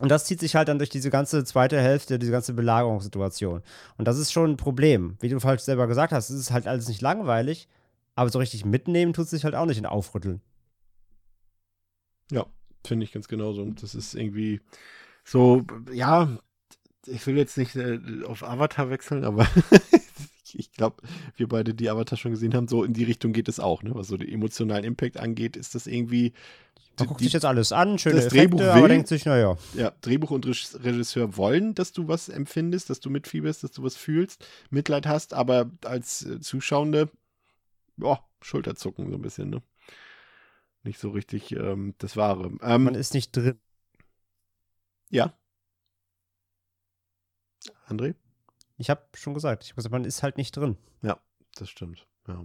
und das zieht sich halt dann durch diese ganze zweite Hälfte, diese ganze Belagerungssituation. Und das ist schon ein Problem. Wie du halt selber gesagt hast, es ist halt alles nicht langweilig, aber so richtig mitnehmen tut es sich halt auch nicht in Aufrütteln. Ja, finde ich ganz genauso. Und das ist irgendwie so, ja, ich will jetzt nicht äh, auf Avatar wechseln, aber ich, ich glaube, wir beide, die Avatar schon gesehen haben, so in die Richtung geht es auch, ne? Was so den emotionalen Impact angeht, ist das irgendwie. Man guckt die- sich jetzt alles an, schöne das Effekte, Drehbuch aber will- denkt sich, naja, ja, Drehbuch und Regis- Regisseur wollen, dass du was empfindest, dass du mitfieberst, dass du was fühlst, Mitleid hast, aber als äh, Zuschauende, ja, Schulterzucken so ein bisschen, ne? Nicht so richtig ähm, das Wahre. Ähm, man ist nicht drin. ja. André? Ich habe schon gesagt, ich hab gesagt, man ist halt nicht drin. Das stimmt, ja.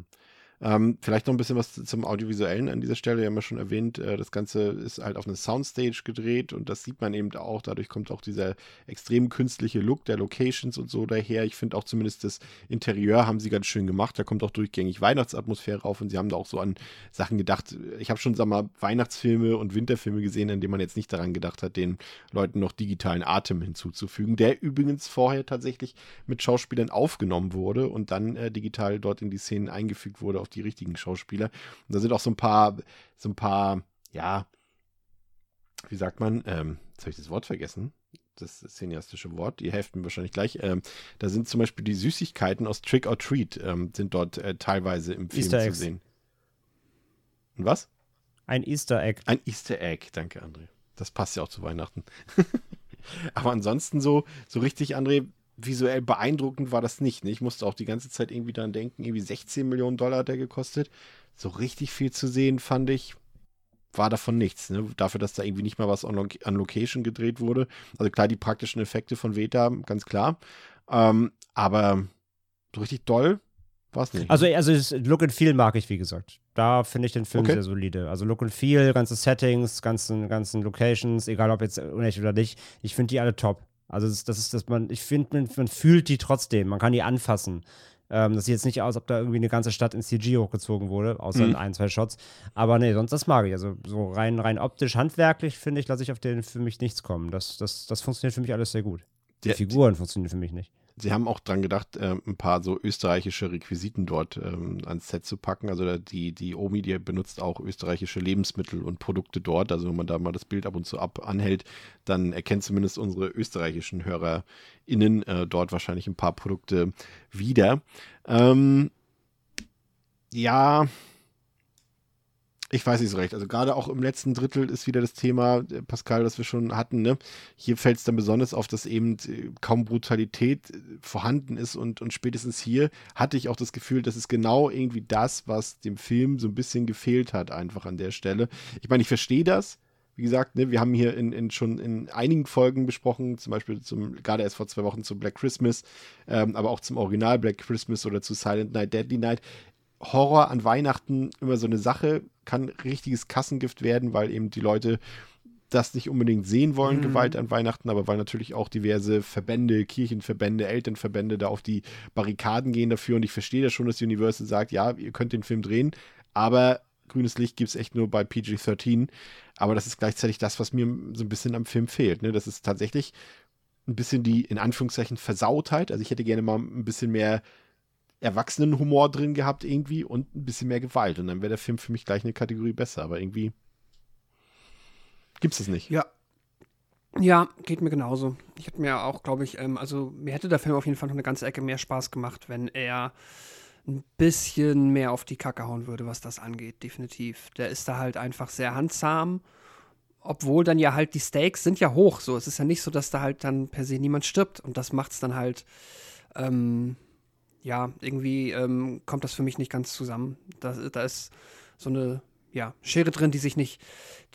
Ähm, vielleicht noch ein bisschen was zum Audiovisuellen an dieser Stelle. Wir haben ja schon erwähnt, äh, das Ganze ist halt auf eine Soundstage gedreht und das sieht man eben auch. Dadurch kommt auch dieser extrem künstliche Look der Locations und so daher. Ich finde auch zumindest das Interieur haben sie ganz schön gemacht. Da kommt auch durchgängig Weihnachtsatmosphäre auf und sie haben da auch so an Sachen gedacht. Ich habe schon, sag mal, Weihnachtsfilme und Winterfilme gesehen, in denen man jetzt nicht daran gedacht hat, den Leuten noch digitalen Atem hinzuzufügen, der übrigens vorher tatsächlich mit Schauspielern aufgenommen wurde und dann äh, digital dort in die Szenen eingefügt wurde auf die richtigen Schauspieler. Und da sind auch so ein paar, so ein paar, ja, wie sagt man, ähm, jetzt habe ich das Wort vergessen. Das cineastische Wort, die helfen mir wahrscheinlich gleich. Ähm, da sind zum Beispiel die Süßigkeiten aus Trick or Treat, ähm, sind dort äh, teilweise im Film Easter zu Eggs. sehen. Und was? Ein Easter Egg. Ein Easter Egg, danke, André. Das passt ja auch zu Weihnachten. Aber ansonsten so, so richtig, André, visuell beeindruckend war das nicht. Ne? Ich musste auch die ganze Zeit irgendwie daran denken, irgendwie 16 Millionen Dollar hat der gekostet. So richtig viel zu sehen, fand ich, war davon nichts. Ne? Dafür, dass da irgendwie nicht mal was on, an Location gedreht wurde. Also klar, die praktischen Effekte von Veta, ganz klar. Ähm, aber so richtig doll war es nicht. Also, also das Look and Feel mag ich, wie gesagt. Da finde ich den Film Okay. sehr solide. Also Look and Feel, ganze Settings, ganzen, ganzen Locations, egal ob jetzt unecht oder nicht, ich finde die alle top. Also das, das ist, dass man, ich finde, man, man fühlt die trotzdem, man kann die anfassen. Ähm, das sieht jetzt nicht aus, ob da irgendwie eine ganze Stadt in CG hochgezogen wurde, außer Mhm. in ein, zwei Shots. Aber nee, sonst das mag ich. Also so rein, rein optisch, handwerklich, finde ich, lasse ich auf den für mich nichts kommen. Das, das, das funktioniert für mich alles sehr gut. Die Der- Figuren funktionieren für mich nicht. Sie haben auch dran gedacht, ähm, ein paar so österreichische Requisiten dort ähm, ans Set zu packen. Also die, die Omi, die benutzt auch österreichische Lebensmittel und Produkte dort. Also wenn man da mal das Bild ab und zu ab anhält, dann erkennt zumindest unsere österreichischen HörerInnen äh, dort wahrscheinlich ein paar Produkte wieder. Ähm, ja, ich weiß nicht so recht. Also gerade auch im letzten Drittel ist wieder das Thema, äh, Pascal, das wir schon hatten. Ne? Hier fällt es dann besonders auf, dass eben äh, kaum Brutalität äh, vorhanden ist und, und spätestens hier hatte ich auch das Gefühl, das ist genau irgendwie das, was dem Film so ein bisschen gefehlt hat, einfach an der Stelle. Ich meine, ich verstehe das. Wie gesagt, ne, wir haben hier in, in schon in einigen Folgen besprochen, zum Beispiel zum, gerade erst vor zwei Wochen zu Black Christmas, ähm, aber auch zum Original Black Christmas oder zu Silent Night, Deadly Night. Horror an Weihnachten immer so eine Sache, kann richtiges Kassengift werden, weil eben die Leute das nicht unbedingt sehen wollen, Mhm. Gewalt an Weihnachten, aber weil natürlich auch diverse Verbände, Kirchenverbände, Elternverbände da auf die Barrikaden gehen dafür. Und ich verstehe das schon, dass Universal sagt, ja, ihr könnt den Film drehen, aber grünes Licht gibt es echt nur bei PG-13. Aber das ist gleichzeitig das, was mir so ein bisschen am Film fehlt. Ne? Das ist tatsächlich ein bisschen die, in Anführungszeichen, Versautheit. Also ich hätte gerne mal ein bisschen mehr Erwachsenenhumor drin gehabt irgendwie und ein bisschen mehr Gewalt. Und dann wäre der Film für mich gleich eine Kategorie besser. Aber irgendwie gibt's es nicht. Ja. Ja, geht mir genauso. Ich hätte mir auch, glaube ich, ähm, also mir hätte der Film auf jeden Fall noch eine ganze Ecke mehr Spaß gemacht, wenn er ein bisschen mehr auf die Kacke hauen würde, was das angeht, definitiv. Der ist da halt einfach sehr handsam, obwohl dann ja halt die Stakes sind ja hoch. So, es ist ja nicht so, dass da halt dann per se niemand stirbt und das macht's dann halt, ähm, ja, irgendwie ähm, kommt das für mich nicht ganz zusammen. Da, da ist so eine ja, Schere drin, die sich nicht,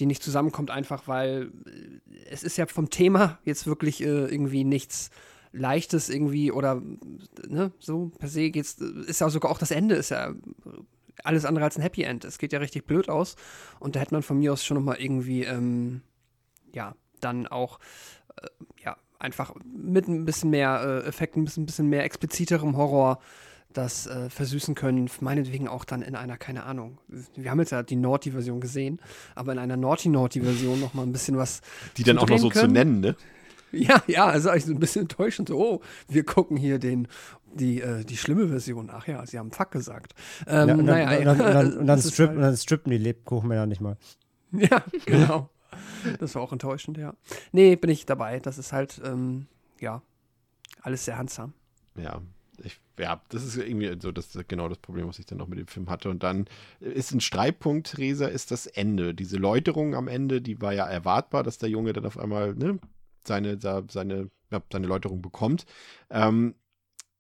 die nicht zusammenkommt, einfach weil äh, es ist ja vom Thema jetzt wirklich äh, irgendwie nichts Leichtes irgendwie oder ne, so per se geht's, ist ja sogar auch das Ende ist ja alles andere als ein Happy End. Es geht ja richtig blöd aus und da hätte man von mir aus schon noch mal irgendwie ähm, ja dann auch äh, ja einfach mit ein bisschen mehr äh, Effekten, ein bisschen, ein bisschen mehr expliziterem Horror das äh, versüßen können, meinetwegen auch dann in einer, keine Ahnung, wir haben jetzt ja die Naughty-Version gesehen, aber in einer Naughty-Naughty-Version noch mal ein bisschen was Die dann auch noch so können. zu nennen, ne? ja, ja, also eigentlich so ein bisschen enttäuschend. So, oh, wir gucken hier den, die, äh, die schlimme Version. Ach ja, sie haben Fuck gesagt. Ähm, Ja, und, dann, naja, und, dann, und, dann, und, dann das ist strip, und halt- dann strippen die Lebkuchenmänner nicht mal. Ja, genau. Das war auch enttäuschend, ja. Nee, bin ich dabei. Das ist halt, ähm, ja, alles sehr handsam. Ja. Ich, ja, das ist irgendwie so das genau das Problem, was ich dann noch mit dem Film hatte. Und dann ist ein Streitpunkt, Theresa, ist das Ende. Diese Läuterung am Ende, die war ja erwartbar, dass der Junge dann auf einmal ne, seine, seine, ja, seine Läuterung bekommt. Ähm,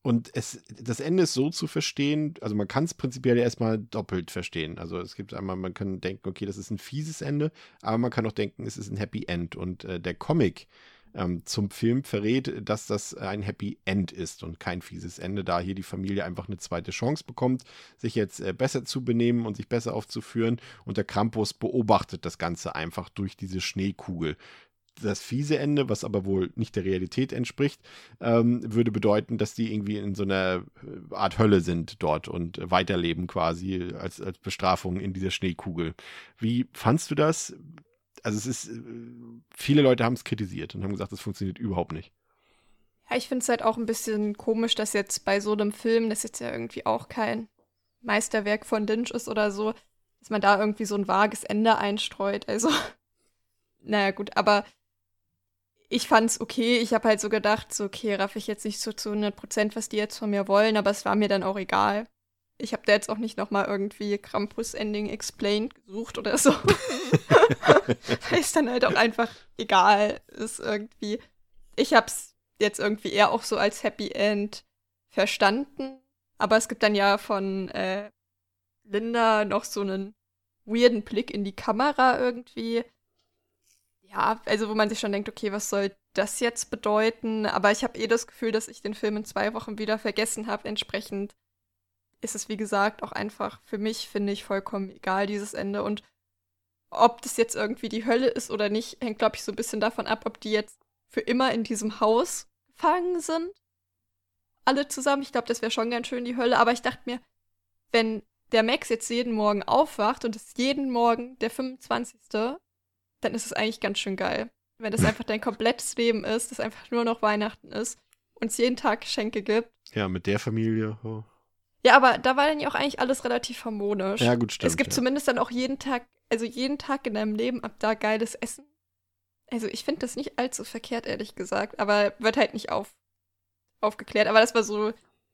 und es, das Ende ist so zu verstehen, also man kann es prinzipiell erstmal doppelt verstehen. Also es gibt einmal, man kann denken, okay, das ist ein fieses Ende, aber man kann auch denken, es ist ein Happy End. Und äh, der Comic ähm, zum Film verrät, dass das ein Happy End ist und kein fieses Ende, da hier die Familie einfach eine zweite Chance bekommt, sich jetzt äh, besser zu benehmen und sich besser aufzuführen. Und der Krampus beobachtet das Ganze einfach durch diese Schneekugel das fiese Ende, was aber wohl nicht der Realität entspricht, ähm, würde bedeuten, dass die irgendwie in so einer äh, Art Hölle sind dort und weiterleben quasi als, als Bestrafung in dieser Schneekugel. Wie fandst du das? Also es ist, äh, viele Leute haben es kritisiert und haben gesagt, das funktioniert überhaupt nicht. Ja, ich finde es halt auch ein bisschen komisch, dass jetzt bei so einem Film, das jetzt ja irgendwie auch kein Meisterwerk von Lynch ist oder so, dass man da irgendwie so ein vages Ende einstreut. Also, naja, gut, aber ich fand's okay. Ich habe halt so gedacht, so, okay, raff ich jetzt nicht so zu 100 Prozent, was die jetzt von mir wollen, aber es war mir dann auch egal. Ich habe da jetzt auch nicht noch mal irgendwie Krampus-Ending explained gesucht oder so. Weil es dann halt auch einfach egal ist irgendwie. Ich hab's jetzt irgendwie eher auch so als Happy End verstanden. Aber es gibt dann ja von äh, Linda noch so einen weirden Blick in die Kamera irgendwie ja, also wo man sich schon denkt, okay, was soll das jetzt bedeuten? Aber ich habe eh das Gefühl, dass ich den Film in zwei Wochen wieder vergessen habe. Entsprechend ist es, wie gesagt, auch einfach für mich, finde ich, vollkommen egal, dieses Ende. Und ob das jetzt irgendwie die Hölle ist oder nicht, hängt, glaube ich, so ein bisschen davon ab, ob die jetzt für immer in diesem Haus gefangen sind. Alle zusammen. Ich glaube, das wäre schon ganz schön die Hölle. Aber ich dachte mir, wenn der Max jetzt jeden Morgen aufwacht und es jeden Morgen der 25 dann ist es eigentlich ganz schön geil. Wenn das einfach dein komplettes Leben ist, das einfach nur noch Weihnachten ist und es jeden Tag Geschenke gibt. Ja, mit der Familie. Oh. Ja, aber da war dann ja auch eigentlich alles relativ harmonisch. Ja, gut, stimmt. Es gibt ja. zumindest dann auch jeden Tag, also jeden Tag in deinem Leben ab da geiles Essen. Also ich finde das nicht allzu verkehrt, ehrlich gesagt, aber wird halt nicht auf, aufgeklärt. Aber das war so,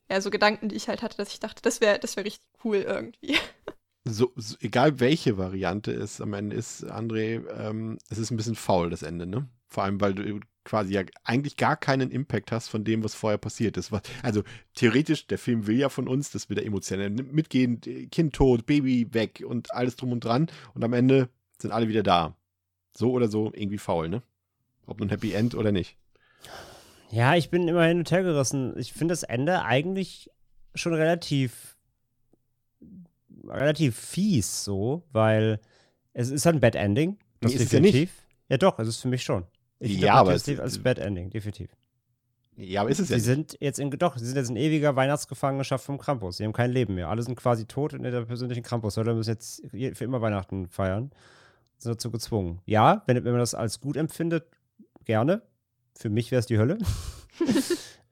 ja, so Gedanken, die ich halt hatte, dass ich dachte, das wäre das wär richtig cool irgendwie. so, so, egal welche Variante es am Ende ist, André, ähm, es ist ein bisschen faul, das Ende, ne? Vor allem, weil du quasi ja eigentlich gar keinen Impact hast von dem, was vorher passiert ist. Also theoretisch, der Film will ja von uns, dass wir da emotionell mitgehen, Kind tot, Baby weg und alles drum und dran. Und am Ende sind alle wieder da. So oder so irgendwie faul, ne? Ob nun Happy End oder nicht. Ja, ich bin immer hin und her gerissen. Ich finde das Ende eigentlich schon relativ relativ fies so, weil es ist ein Bad Ending. Das Nee, ist definitiv. Ja, doch, es ist für mich schon. Ich Ja, aber es- als Bad Ending, definitiv. Ja, aber ist es ja Sie sind jetzt in, doch, sie sind jetzt in ewiger Weihnachtsgefangenschaft vom Krampus. Sie haben kein Leben mehr. Alle sind quasi tot in der persönlichen Krampus-Hölle und müssen jetzt je- für immer Weihnachten feiern. Sind dazu gezwungen. Ja, wenn, wenn man das als gut empfindet, gerne. Für mich wäre es die Hölle.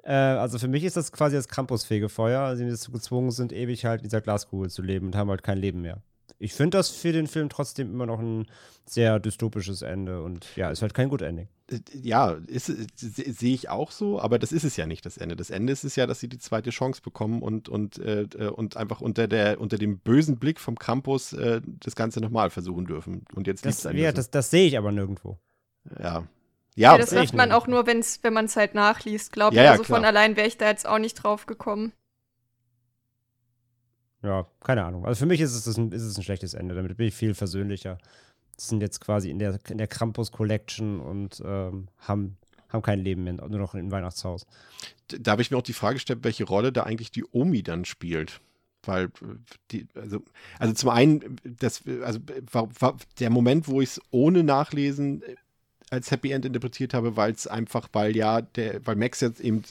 äh, also für mich ist das quasi das Krampus-Fegefeuer. Also sie dazu gezwungen sind, ewig halt in dieser Glaskugel zu leben und haben halt kein Leben mehr. Ich finde das für den Film trotzdem immer noch ein sehr dystopisches Ende und ja, ist halt kein gut Ending. Äh, Ja, se- sehe ich auch so, aber das ist es ja nicht, das Ende. Das Ende ist es ja, dass sie die zweite Chance bekommen und, und, äh, äh, und einfach unter, der, unter dem bösen Blick vom Krampus äh, das Ganze nochmal versuchen dürfen. Und jetzt liegt sein ja, das, das sehe ich aber nirgendwo. ja. Ja, Ja, das macht man auch nur, wenn's, wenn man es halt nachliest, glaube ich. Ja, ja, also von klar. allein wäre ich da jetzt auch nicht drauf gekommen. Ja, keine Ahnung. Also für mich ist es, ein, ist es ein schlechtes Ende. Damit bin ich viel versöhnlicher. Das sind jetzt quasi in der, in der Krampus Collection und ähm, haben, haben kein Leben mehr, nur noch im Weihnachtshaus. da habe ich mir auch die Frage gestellt, welche Rolle da eigentlich die Omi dann spielt. Weil äh, die, also, also zum einen, das, also war, war der Moment, wo ich es ohne Nachlesen äh, als Happy End interpretiert habe, weil es einfach, weil ja, der, weil Max jetzt eben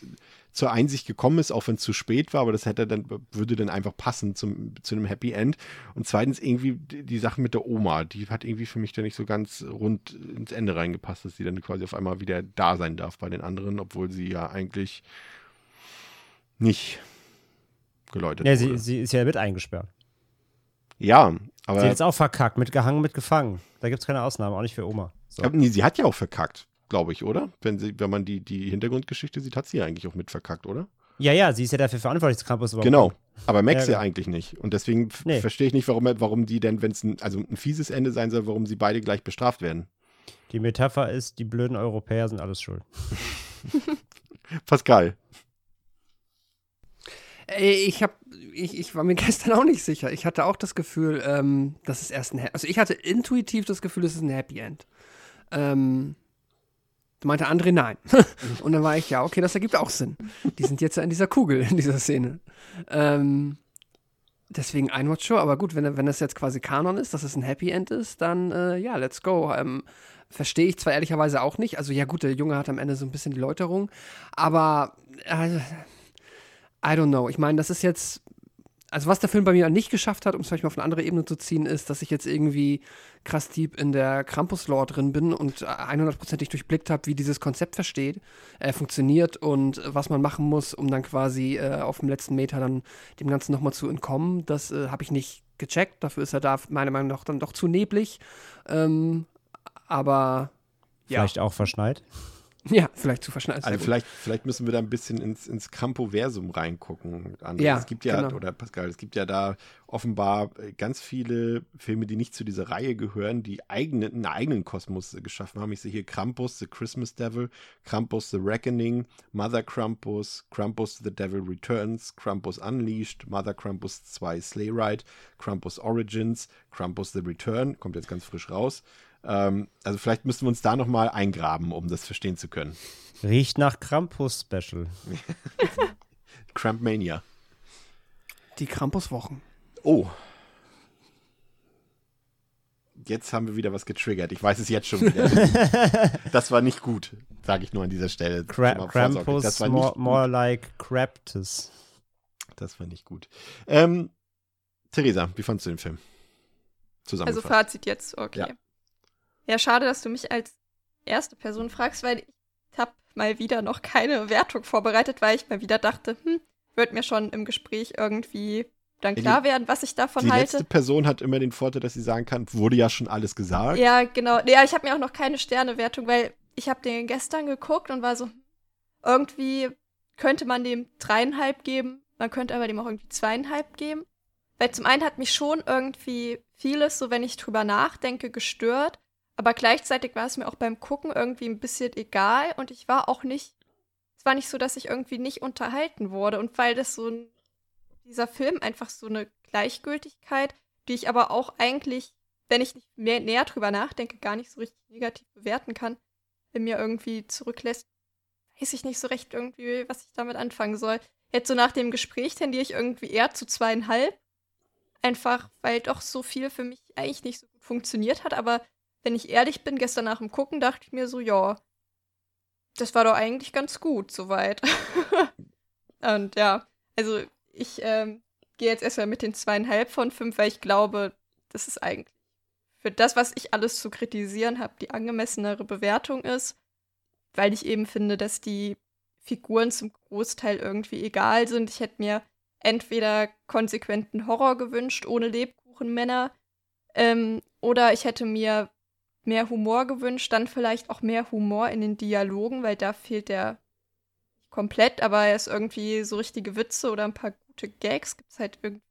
zur Einsicht gekommen ist, auch wenn es zu spät war, aber das hätte dann, würde dann einfach passen zum, zu einem Happy End. Und zweitens irgendwie die, die Sache mit der Oma, die hat irgendwie für mich dann nicht so ganz rund ins Ende reingepasst, dass sie dann quasi auf einmal wieder da sein darf bei den anderen, obwohl sie ja eigentlich nicht geläutet Ja, wurde. sie, sie ist ja mit eingesperrt. ja, sie aber hat jetzt auch verkackt, mit gehangen, mit gefangen. Da gibt es keine Ausnahme, auch nicht für Oma. So. aber nee, sie hat ja auch verkackt, glaube ich, oder? Wenn, sie, wenn man die, die Hintergrundgeschichte sieht, hat sie ja eigentlich auch mit verkackt, oder? Ja, ja, sie ist ja dafür verantwortlich, das Krampus überhaupt. Genau. Aber Max Ja, ja, genau. eigentlich nicht. Und deswegen Nee. verstehe ich nicht, warum, warum die denn, wenn es ein, also ein fieses Ende sein soll, warum sie beide gleich bestraft werden. Die Metapher ist, die blöden Europäer sind alles schuld. Pascal. Ey, ich hab, ich, ich war mir gestern auch nicht sicher. Ich hatte auch das Gefühl, ähm, dass es erst ein, also ich hatte intuitiv das Gefühl, es ist ein Happy End. Ähm, Da meinte André nein. und dann war ich, ja, okay, das ergibt auch Sinn. Die sind jetzt ja in dieser Kugel, in dieser Szene. Ähm, deswegen Einwatch Show, aber gut, wenn, wenn das jetzt quasi Kanon ist, dass es ein Happy End ist, dann äh, ja, let's go. Ähm, Verstehe ich zwar ehrlicherweise auch nicht. Also ja gut, der Junge hat am Ende so ein bisschen die Läuterung, aber äh, I don't know. Ich meine, das ist jetzt also was der Film bei mir nicht geschafft hat, um es vielleicht mal auf eine andere Ebene zu ziehen, ist, dass ich jetzt irgendwie krass deep in der Krampus-Lore drin bin und 100%ig durchblickt habe, wie dieses Konzept versteht, äh, funktioniert und was man machen muss, um dann quasi äh, auf dem letzten Meter dann dem Ganzen nochmal zu entkommen. Das äh, habe ich nicht gecheckt. Dafür ist er da meiner Meinung nach dann doch zu neblig. Ähm, aber ja. Vielleicht auch verschneit. Ja, vielleicht zu verschneiden. Also vielleicht, vielleicht müssen wir da ein bisschen ins, ins Campoversum reingucken. André. Ja, es gibt ja, genau. oder Pascal, es gibt ja da offenbar äh, ganz viele Filme, die nicht zu dieser Reihe gehören, die eigene, einen eigenen Kosmos geschaffen haben. Ich sehe hier Krampus, The Christmas Devil, Krampus, The Reckoning, Mother Krampus, Krampus, The Devil Returns, Krampus Unleashed, Mother Krampus 2 Sleigh Ride, Krampus Origins, Krampus The Return, kommt jetzt ganz frisch raus. Ähm, also vielleicht müssen wir uns da nochmal eingraben, um das verstehen zu können. Riecht nach Krampus-Special. Krampmania. Die Krampus-Wochen. Oh. Jetzt haben wir wieder was getriggert. Ich weiß es jetzt schon wieder. das war nicht gut, sage ich nur an dieser Stelle. Kra Krampus, das war more, more like Craptus. Das war nicht gut. Ähm, Theresa, wie fandest du den Film? Also Fazit jetzt, okay. Ja. Ja, schade, dass du mich als erste Person fragst, weil ich habe mal wieder noch keine Wertung vorbereitet, weil ich mal wieder dachte, hm, wird mir schon im Gespräch irgendwie dann klar werden, was ich davon die halte. Die letzte Person hat immer den Vorteil, dass sie sagen kann, wurde ja schon alles gesagt. Ja, genau. Ja, ich habe mir auch noch keine Sternewertung, weil ich habe den gestern geguckt und war so, irgendwie könnte man dem dreieinhalb geben, man könnte aber dem auch irgendwie zweieinhalb geben. Weil zum einen hat mich schon irgendwie vieles, so wenn ich drüber nachdenke, gestört. Aber gleichzeitig war es mir auch beim Gucken irgendwie ein bisschen egal und ich war auch nicht, es war nicht so, dass ich irgendwie nicht unterhalten wurde und weil das so ein, dieser Film einfach so eine Gleichgültigkeit, die ich aber auch eigentlich, wenn ich nicht mehr näher drüber nachdenke, gar nicht so richtig negativ bewerten kann, in mir irgendwie zurücklässt, weiß ich nicht so recht irgendwie, was ich damit anfangen soll. Jetzt so nach dem Gespräch tendiere ich irgendwie eher zu zweieinhalb. Einfach, weil doch so viel für mich eigentlich nicht so gut funktioniert hat, aber wenn ich ehrlich bin, gestern nach dem Gucken dachte ich mir so, ja, das war doch eigentlich ganz gut soweit. und ja, also ich ähm, gehe jetzt erstmal mit den zweieinhalb von fünf, weil ich glaube, das ist eigentlich für das, was ich alles zu kritisieren habe, die angemessenere Bewertung ist, weil ich eben finde, dass die Figuren zum Großteil irgendwie egal sind. Ich hätte mir entweder konsequenten Horror gewünscht, ohne Lebkuchenmänner, ähm, oder ich hätte mir mehr Humor gewünscht, dann vielleicht auch mehr Humor in den Dialogen, weil da fehlt der komplett, aber er ist irgendwie so richtige Witze oder ein paar gute Gags gibt es halt irgendwie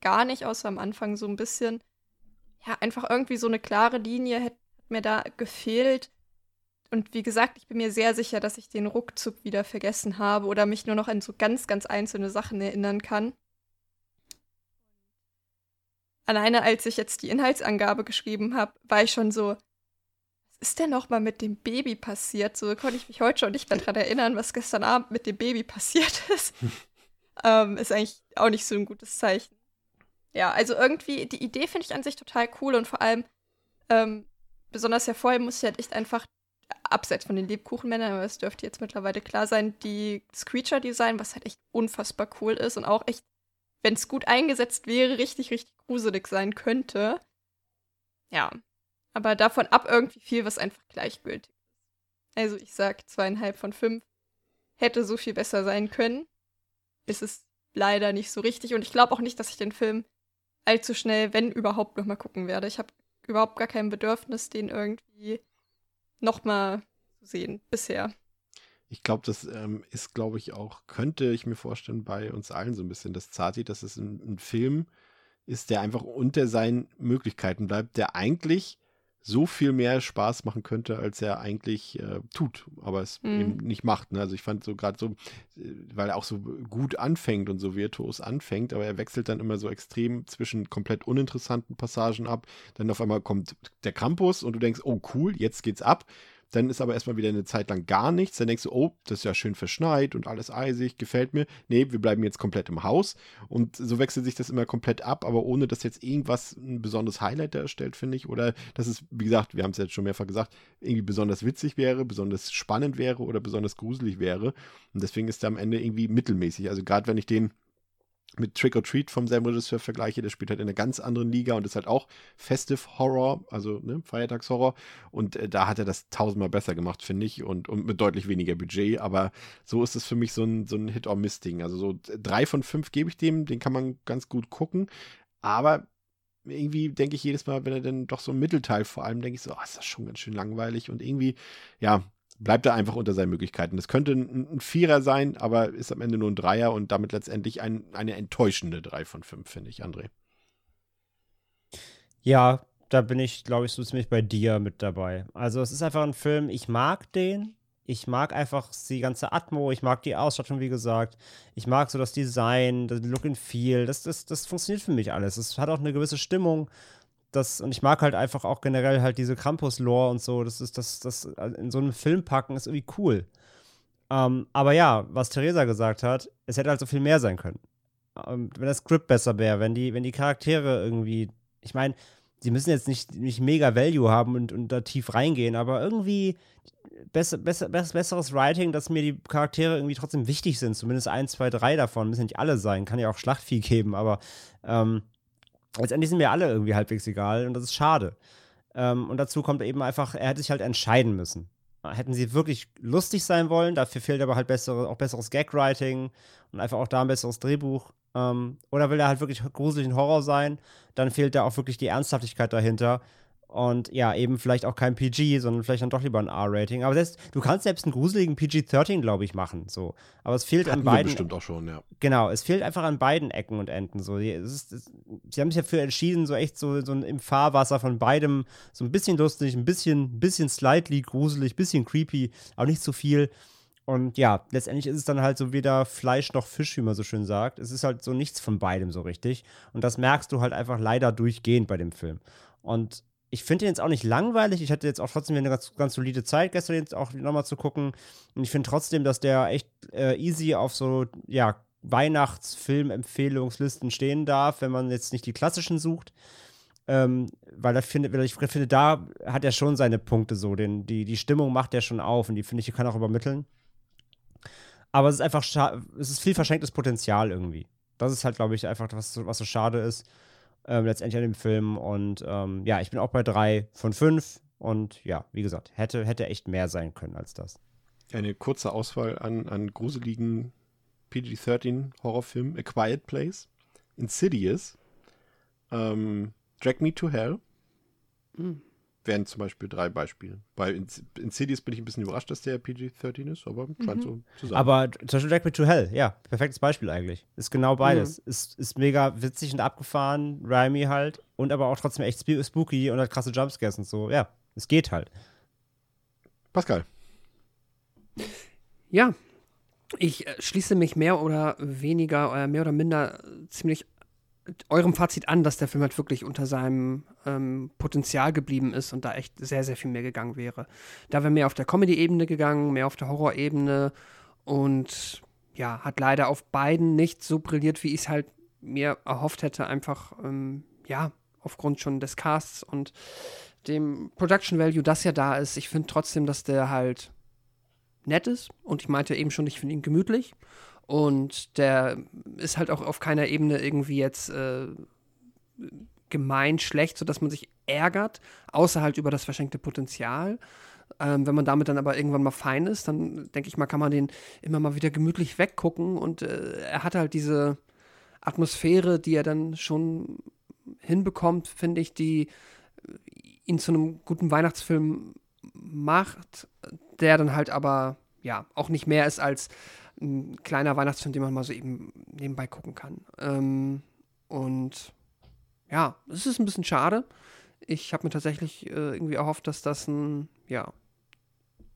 gar nicht, außer am Anfang so ein bisschen. Ja, einfach irgendwie so eine klare Linie hätte mir da gefehlt. Und wie gesagt, ich bin mir sehr sicher, dass ich den ruckzuck wieder vergessen habe oder mich nur noch an so ganz, ganz einzelne Sachen erinnern kann. Alleine als ich jetzt die Inhaltsangabe geschrieben habe, war ich schon so, ist denn noch mal mit dem Baby passiert? So konnte ich mich heute schon nicht mehr daran erinnern, was gestern Abend mit dem Baby passiert ist. ähm, ist eigentlich auch nicht so ein gutes Zeichen. Ja, also irgendwie, die Idee finde ich an sich total cool und vor allem, ähm, besonders hervorheben muss ich halt echt einfach, abseits von den Lebkuchenmännern, aber es dürfte jetzt mittlerweile klar sein, die Screecher-Design, was halt echt unfassbar cool ist und auch echt, wenn es gut eingesetzt wäre, richtig, richtig gruselig sein könnte. Ja, aber davon ab irgendwie viel, was einfach gleichgültig ist. Also ich sag zweieinhalb von fünf. Hätte so viel besser sein können. Ist es leider nicht so richtig. Und ich glaube auch nicht, dass ich den Film allzu schnell, wenn überhaupt, nochmal gucken werde. Ich habe überhaupt gar kein Bedürfnis, den irgendwie nochmal zu sehen bisher. Ich glaube, das ähm, ist, glaube ich, auch, könnte ich mir vorstellen, bei uns allen so ein bisschen das Zati, dass es ein, ein Film ist, der einfach unter seinen Möglichkeiten bleibt, der eigentlich so viel mehr Spaß machen könnte, als er eigentlich äh, tut, aber es mhm. eben nicht macht. Ne? Also ich fand so gerade so, äh, weil er auch so gut anfängt und so virtuos anfängt, aber er wechselt dann immer so extrem zwischen komplett uninteressanten Passagen ab. Dann auf einmal kommt der Campus und du denkst, oh cool, jetzt geht's ab. Dann ist aber erstmal wieder eine Zeit lang gar nichts. Dann denkst du, oh, das ist ja schön verschneit und alles eisig, gefällt mir. Nee, wir bleiben jetzt komplett im Haus. Und so wechselt sich das immer komplett ab, aber ohne dass jetzt irgendwas ein besonderes Highlight darstellt, finde ich. Oder dass es, wie gesagt, wir haben es jetzt schon mehrfach gesagt, irgendwie besonders witzig wäre, besonders spannend wäre oder besonders gruselig wäre. Und deswegen ist er am Ende irgendwie mittelmäßig. Also gerade wenn ich den mit Trick or Treat vom selben Regisseur vergleiche, der spielt halt in einer ganz anderen Liga und ist halt auch Festive Horror, also ne, Feiertagshorror. Und äh, da hat er das tausendmal besser gemacht, finde ich, und, und mit deutlich weniger Budget. Aber so ist es für mich so ein, so ein Hit-or-Miss-Ding. Also so drei von fünf gebe ich dem, den kann man ganz gut gucken. Aber irgendwie denke ich jedes Mal, wenn er dann doch so ein Mittelteil vor allem, denke ich so, oh, ist das schon ganz schön langweilig und irgendwie, ja, bleibt er einfach unter seinen Möglichkeiten. Das könnte ein, Vierer sein, aber ist am Ende nur ein Dreier und damit letztendlich ein, eine enttäuschende drei von fünf, finde ich, André. Ja, da bin ich, glaube ich, so ziemlich bei dir mit dabei. Also es ist einfach ein Film, ich mag den. Ich mag einfach die ganze Atmo, ich mag die Ausstattung, wie gesagt. Ich mag so das Design, das Look and Feel. Das, das, das funktioniert für mich alles. Es hat auch eine gewisse Stimmung das, und ich mag halt einfach auch generell halt diese Krampus-Lore und so. Das ist, das, das in so einem Film packen ist irgendwie cool. Ähm, aber ja, was Theresa gesagt hat, es hätte halt so viel mehr sein können. Ähm, wenn das Script besser wäre, wenn die, wenn die Charaktere irgendwie, ich meine, sie müssen jetzt nicht, nicht mega Value haben und, und da tief reingehen, aber irgendwie besser, besser, besseres Writing, dass mir die Charaktere irgendwie trotzdem wichtig sind. Zumindest ein, zwei, drei davon. Müssen nicht alle sein. Kann ja auch Schlachtvieh geben, aber ähm, letztendlich sind mir alle irgendwie halbwegs egal und das ist schade. Ähm, und dazu kommt eben einfach, er hätte sich halt entscheiden müssen. Hätten sie wirklich lustig sein wollen, dafür fehlt aber halt bessere, auch besseres Gag-Writing und einfach auch da ein besseres Drehbuch. Ähm, oder will er halt wirklich gruselig Horror sein, dann fehlt da auch wirklich die Ernsthaftigkeit dahinter. Und ja, eben vielleicht auch kein PG, sondern vielleicht dann doch lieber ein R-Rating. Aber selbst, du kannst selbst einen gruseligen PG-13, glaube ich, machen. So. Aber es fehlt Hatten an beiden. bestimmt auch schon, ja. Genau, es fehlt einfach an beiden Ecken und Enden. So. Ist, es, sie haben sich dafür entschieden, so echt so, so im Fahrwasser von beidem so ein bisschen lustig, ein bisschen, bisschen slightly gruselig, ein bisschen creepy, aber nicht zu so viel. Und ja, letztendlich ist es dann halt so weder Fleisch noch Fisch, wie man so schön sagt. Es ist halt so nichts von beidem so richtig. Und das merkst du halt einfach leider durchgehend bei dem Film. Und ich finde den jetzt auch nicht langweilig. Ich hatte jetzt auch trotzdem eine ganz, ganz solide Zeit, gestern jetzt auch nochmal zu gucken. Und ich finde trotzdem, dass der echt äh, easy auf so, ja, Weihnachtsfilm-Empfehlungslisten stehen darf, wenn man jetzt nicht die klassischen sucht. Ähm, weil, find, weil ich finde, da hat er schon seine Punkte so. Den, die, die Stimmung macht er schon auf und die finde ich, kann auch übermitteln. Aber es ist einfach, es ist viel verschenktes Potenzial irgendwie. Das ist halt, glaube ich, einfach, was, was so schade ist ähm, letztendlich an dem Film. Und ähm, ja, ich bin auch bei drei von fünf. Und ja, wie gesagt, hätte, hätte echt mehr sein können als das. Eine kurze Auswahl an, an gruseligen PG-13 Horrorfilmen: A Quiet Place, Insidious, ähm, Drag Me to Hell. Mhm wären zum Beispiel drei Beispiele. Bei Insidious bin ich ein bisschen überrascht, dass der PG-13 ist, aber scheint mhm. so zu sein. Aber zum Beispiel Drag Me to Hell, ja, perfektes Beispiel eigentlich. Ist genau beides. Mhm. Ist, ist mega witzig und abgefahren, rhymy halt, und aber auch trotzdem echt spooky und hat krasse Jumpscares und so. Ja, es geht halt. Pascal. Ja, ich äh, schließe mich mehr oder weniger, äh, mehr oder minder ziemlich eurem Fazit an, dass der Film halt wirklich unter seinem ähm, Potenzial geblieben ist und da echt sehr, sehr viel mehr gegangen wäre. Da wäre mehr auf der Comedy-Ebene gegangen, mehr auf der Horror-Ebene und ja, hat leider auf beiden nicht so brilliert, wie ich es halt mir erhofft hätte, einfach, ähm, ja, aufgrund schon des Casts und dem Production Value, das ja da ist. Ich finde trotzdem, dass der halt nett ist und ich meinte eben schon, ich finde ihn gemütlich und der ist halt auch auf keiner Ebene irgendwie jetzt äh, gemein schlecht, sodass man sich ärgert, außer halt über das verschenkte Potenzial. Ähm, wenn man damit dann aber irgendwann mal fein ist, dann denke ich mal, kann man den immer mal wieder gemütlich weggucken. Und äh, er hat halt diese Atmosphäre, die er dann schon hinbekommt, finde ich, die ihn zu einem guten Weihnachtsfilm macht, der dann halt aber ja auch nicht mehr ist als ein kleiner Weihnachtsfilm, den man mal so eben nebenbei gucken kann. Ähm, und ja, es ist ein bisschen schade. Ich habe mir tatsächlich äh, irgendwie erhofft, dass das ein, ja,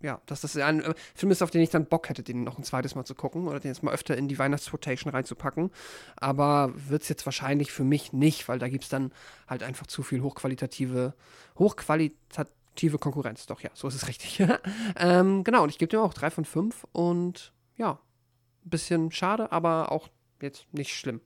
ja, dass das ein äh, Film ist, auf den ich dann Bock hätte, den noch ein zweites Mal zu gucken oder den jetzt mal öfter in die Weihnachtsrotation reinzupacken. Aber wird es jetzt wahrscheinlich für mich nicht, weil da gibt es dann halt einfach zu viel hochqualitative, hochqualitativ konstruktive Konkurrenz. Doch, ja, so ist es richtig. ähm, genau, und ich gebe dem auch drei von fünf und ja, bisschen schade, aber auch jetzt nicht schlimm.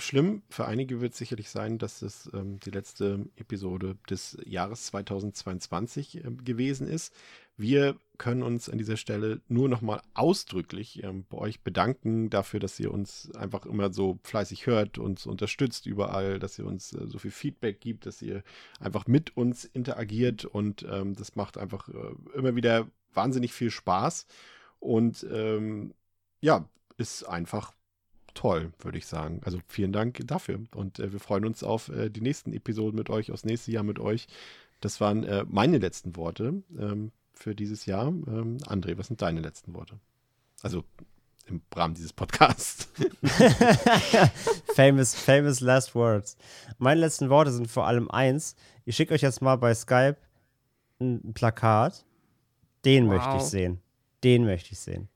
Schlimm für einige wird sicherlich sein, dass es ähm, die letzte Episode des Jahres 2022 äh, gewesen ist. Wir können uns an dieser Stelle nur nochmal ausdrücklich ähm, bei euch bedanken dafür, dass ihr uns einfach immer so fleißig hört, uns unterstützt überall, dass ihr uns äh, so viel Feedback gibt, dass ihr einfach mit uns interagiert und ähm, das macht einfach äh, immer wieder wahnsinnig viel Spaß und ähm, ja, ist einfach toll, würde ich sagen. Also vielen Dank dafür. Und äh, wir freuen uns auf äh, die nächsten Episoden mit euch, aufs nächste Jahr mit euch. Das waren äh, meine letzten Worte ähm, für dieses Jahr. Ähm, André, was sind deine letzten Worte? Also im Rahmen dieses Podcasts. famous, famous last words. Meine letzten Worte sind vor allem eins. Ich schicke euch jetzt mal bei Skype ein Plakat. Den wow. möchte ich sehen. Den möchte ich sehen.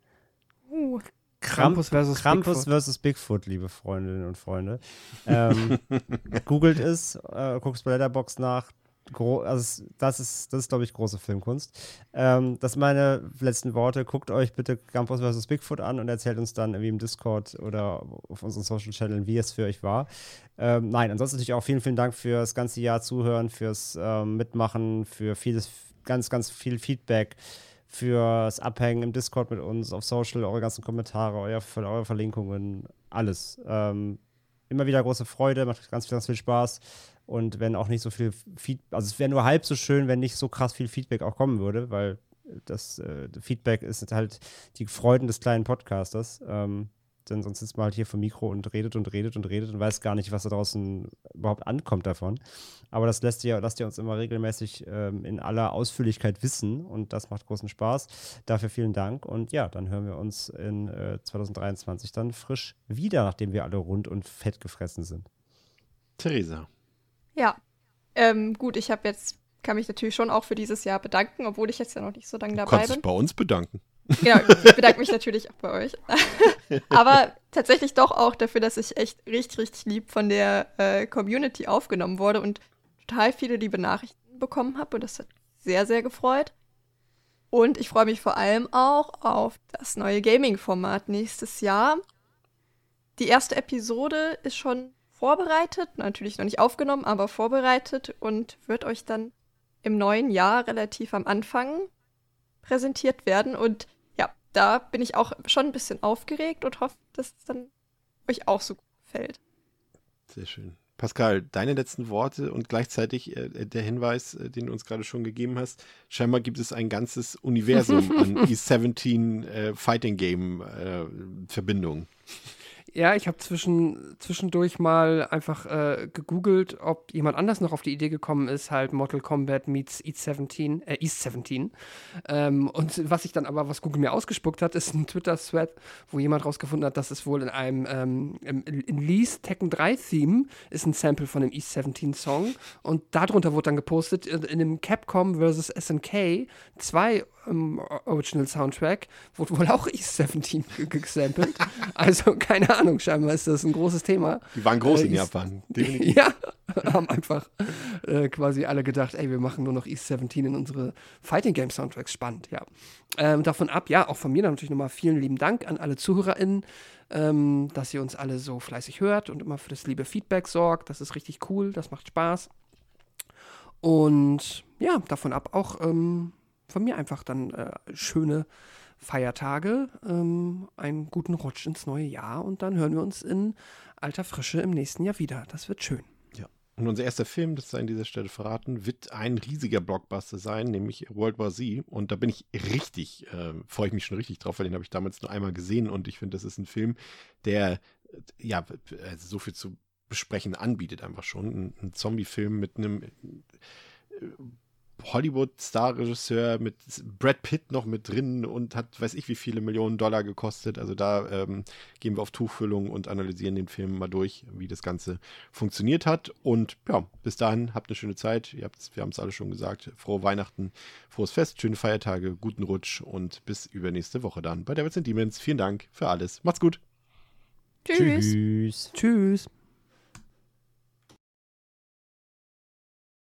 Uh. Krampus versus Krampus Bigfoot. versus Bigfoot, liebe Freundinnen und Freunde. Ähm, googelt es, äh, guckt bei Letterbox nach. Gro also das ist, das ist glaube ich, große Filmkunst. Ähm, das sind meine letzten Worte. Guckt euch bitte Krampus versus Bigfoot an und erzählt uns dann irgendwie im Discord oder auf unseren Social Channel, wie es für euch war. Ähm, nein, ansonsten natürlich auch vielen, vielen Dank fürs ganze Jahr Zuhören, fürs ähm, Mitmachen, für vieles, ganz, ganz viel Feedback fürs Abhängen im Discord mit uns, auf Social, eure ganzen Kommentare, euer, eure Verlinkungen, alles. Ähm, immer wieder große Freude, macht ganz, ganz viel Spaß. Und wenn auch nicht so viel Feedback, also es wäre nur halb so schön, wenn nicht so krass viel Feedback auch kommen würde, weil das äh, Feedback ist halt die Freuden des kleinen Podcasters. Ähm, denn sonst sitzt man halt hier vor Mikro und redet und redet und redet und weiß gar nicht, was da draußen überhaupt ankommt davon. Aber das lässt ihr, lasst ihr uns immer regelmäßig ähm, in aller Ausführlichkeit wissen und das macht großen Spaß. Dafür vielen Dank und ja, dann hören wir uns in äh, 2023 dann frisch wieder, nachdem wir alle rund und fett gefressen sind. Theresa. Ja, ähm, gut, ich habe jetzt, kann mich natürlich schon auch für dieses Jahr bedanken, obwohl ich jetzt ja noch nicht so lange dabei du kannst bin. dich bei uns bedanken. Genau, ich bedanke mich natürlich auch bei euch. Aber tatsächlich doch auch dafür, dass ich echt richtig, richtig lieb von der äh, Community aufgenommen wurde und total viele liebe Nachrichten bekommen habe. Und das hat sehr, sehr gefreut. Und ich freue mich vor allem auch auf das neue Gaming-Format nächstes Jahr. Die erste Episode ist schon vorbereitet, natürlich noch nicht aufgenommen, aber vorbereitet und wird euch dann im neuen Jahr relativ am Anfang präsentiert werden. Und ja, da bin ich auch schon ein bisschen aufgeregt und hoffe, dass es dann euch auch so gut gefällt. Sehr schön. Pascal, deine letzten Worte und gleichzeitig äh, der Hinweis, äh, den du uns gerade schon gegeben hast. Scheinbar gibt es ein ganzes Universum an E17 äh, Fighting Game äh, Verbindungen. Ja, ich habe zwischen, zwischendurch mal einfach äh, gegoogelt, ob jemand anders noch auf die Idee gekommen ist, halt Mortal Kombat meets East 17, äh, East 17. Ähm, und was ich dann aber, was Google mir ausgespuckt hat, ist ein Twitter-Thread, wo jemand rausgefunden hat, dass es wohl in einem ähm, in Lee's Tekken 3 Theme ist ein Sample von dem East 17 Song. Und darunter wurde dann gepostet, in dem Capcom vs. SNK 2 im Original Soundtrack wurde wohl auch East 17 gesampelt. also keine Ahnung, scheinbar ist das ein großes Thema. Die waren groß Äh, in East- Japan. Definitiv. Ja, haben einfach äh, quasi alle gedacht, ey, wir machen nur noch East 17 in unsere Fighting Game Soundtracks. Spannend, ja. Ähm, davon ab, ja, auch von mir dann natürlich nochmal vielen lieben Dank an alle ZuhörerInnen, ähm, dass ihr uns alle so fleißig hört und immer für das liebe Feedback sorgt. Das ist richtig cool, das macht Spaß. Und ja, davon ab auch ähm, von mir einfach dann äh, schöne Feiertage, ähm, einen guten Rutsch ins neue Jahr und dann hören wir uns in alter Frische im nächsten Jahr wieder. Das wird schön. Und unser erster Film, das sei an dieser Stelle verraten, wird ein riesiger Blockbuster sein, nämlich World War Z. Und da bin ich richtig, äh, freue ich mich schon richtig drauf, weil den habe ich damals nur einmal gesehen und ich finde, das ist ein Film, der äh, ja also so viel zu besprechen anbietet, einfach schon. Ein, ein Zombie-Film mit einem äh, Hollywood-Star-Regisseur mit Brad Pitt noch mit drin und hat, weiß ich, wie viele Millionen Dollar gekostet. Also da ähm, gehen wir auf Tuchfüllung und analysieren den Film mal durch, wie das Ganze funktioniert hat. Und ja, bis dahin habt eine schöne Zeit. Ihr habt's, wir haben es alle schon gesagt. Frohe Weihnachten, frohes Fest, schöne Feiertage, guten Rutsch und bis übernächste Woche dann bei Devils and Demons. Vielen Dank für alles. Macht's gut. Tschüss. Tschüss. Tschüss.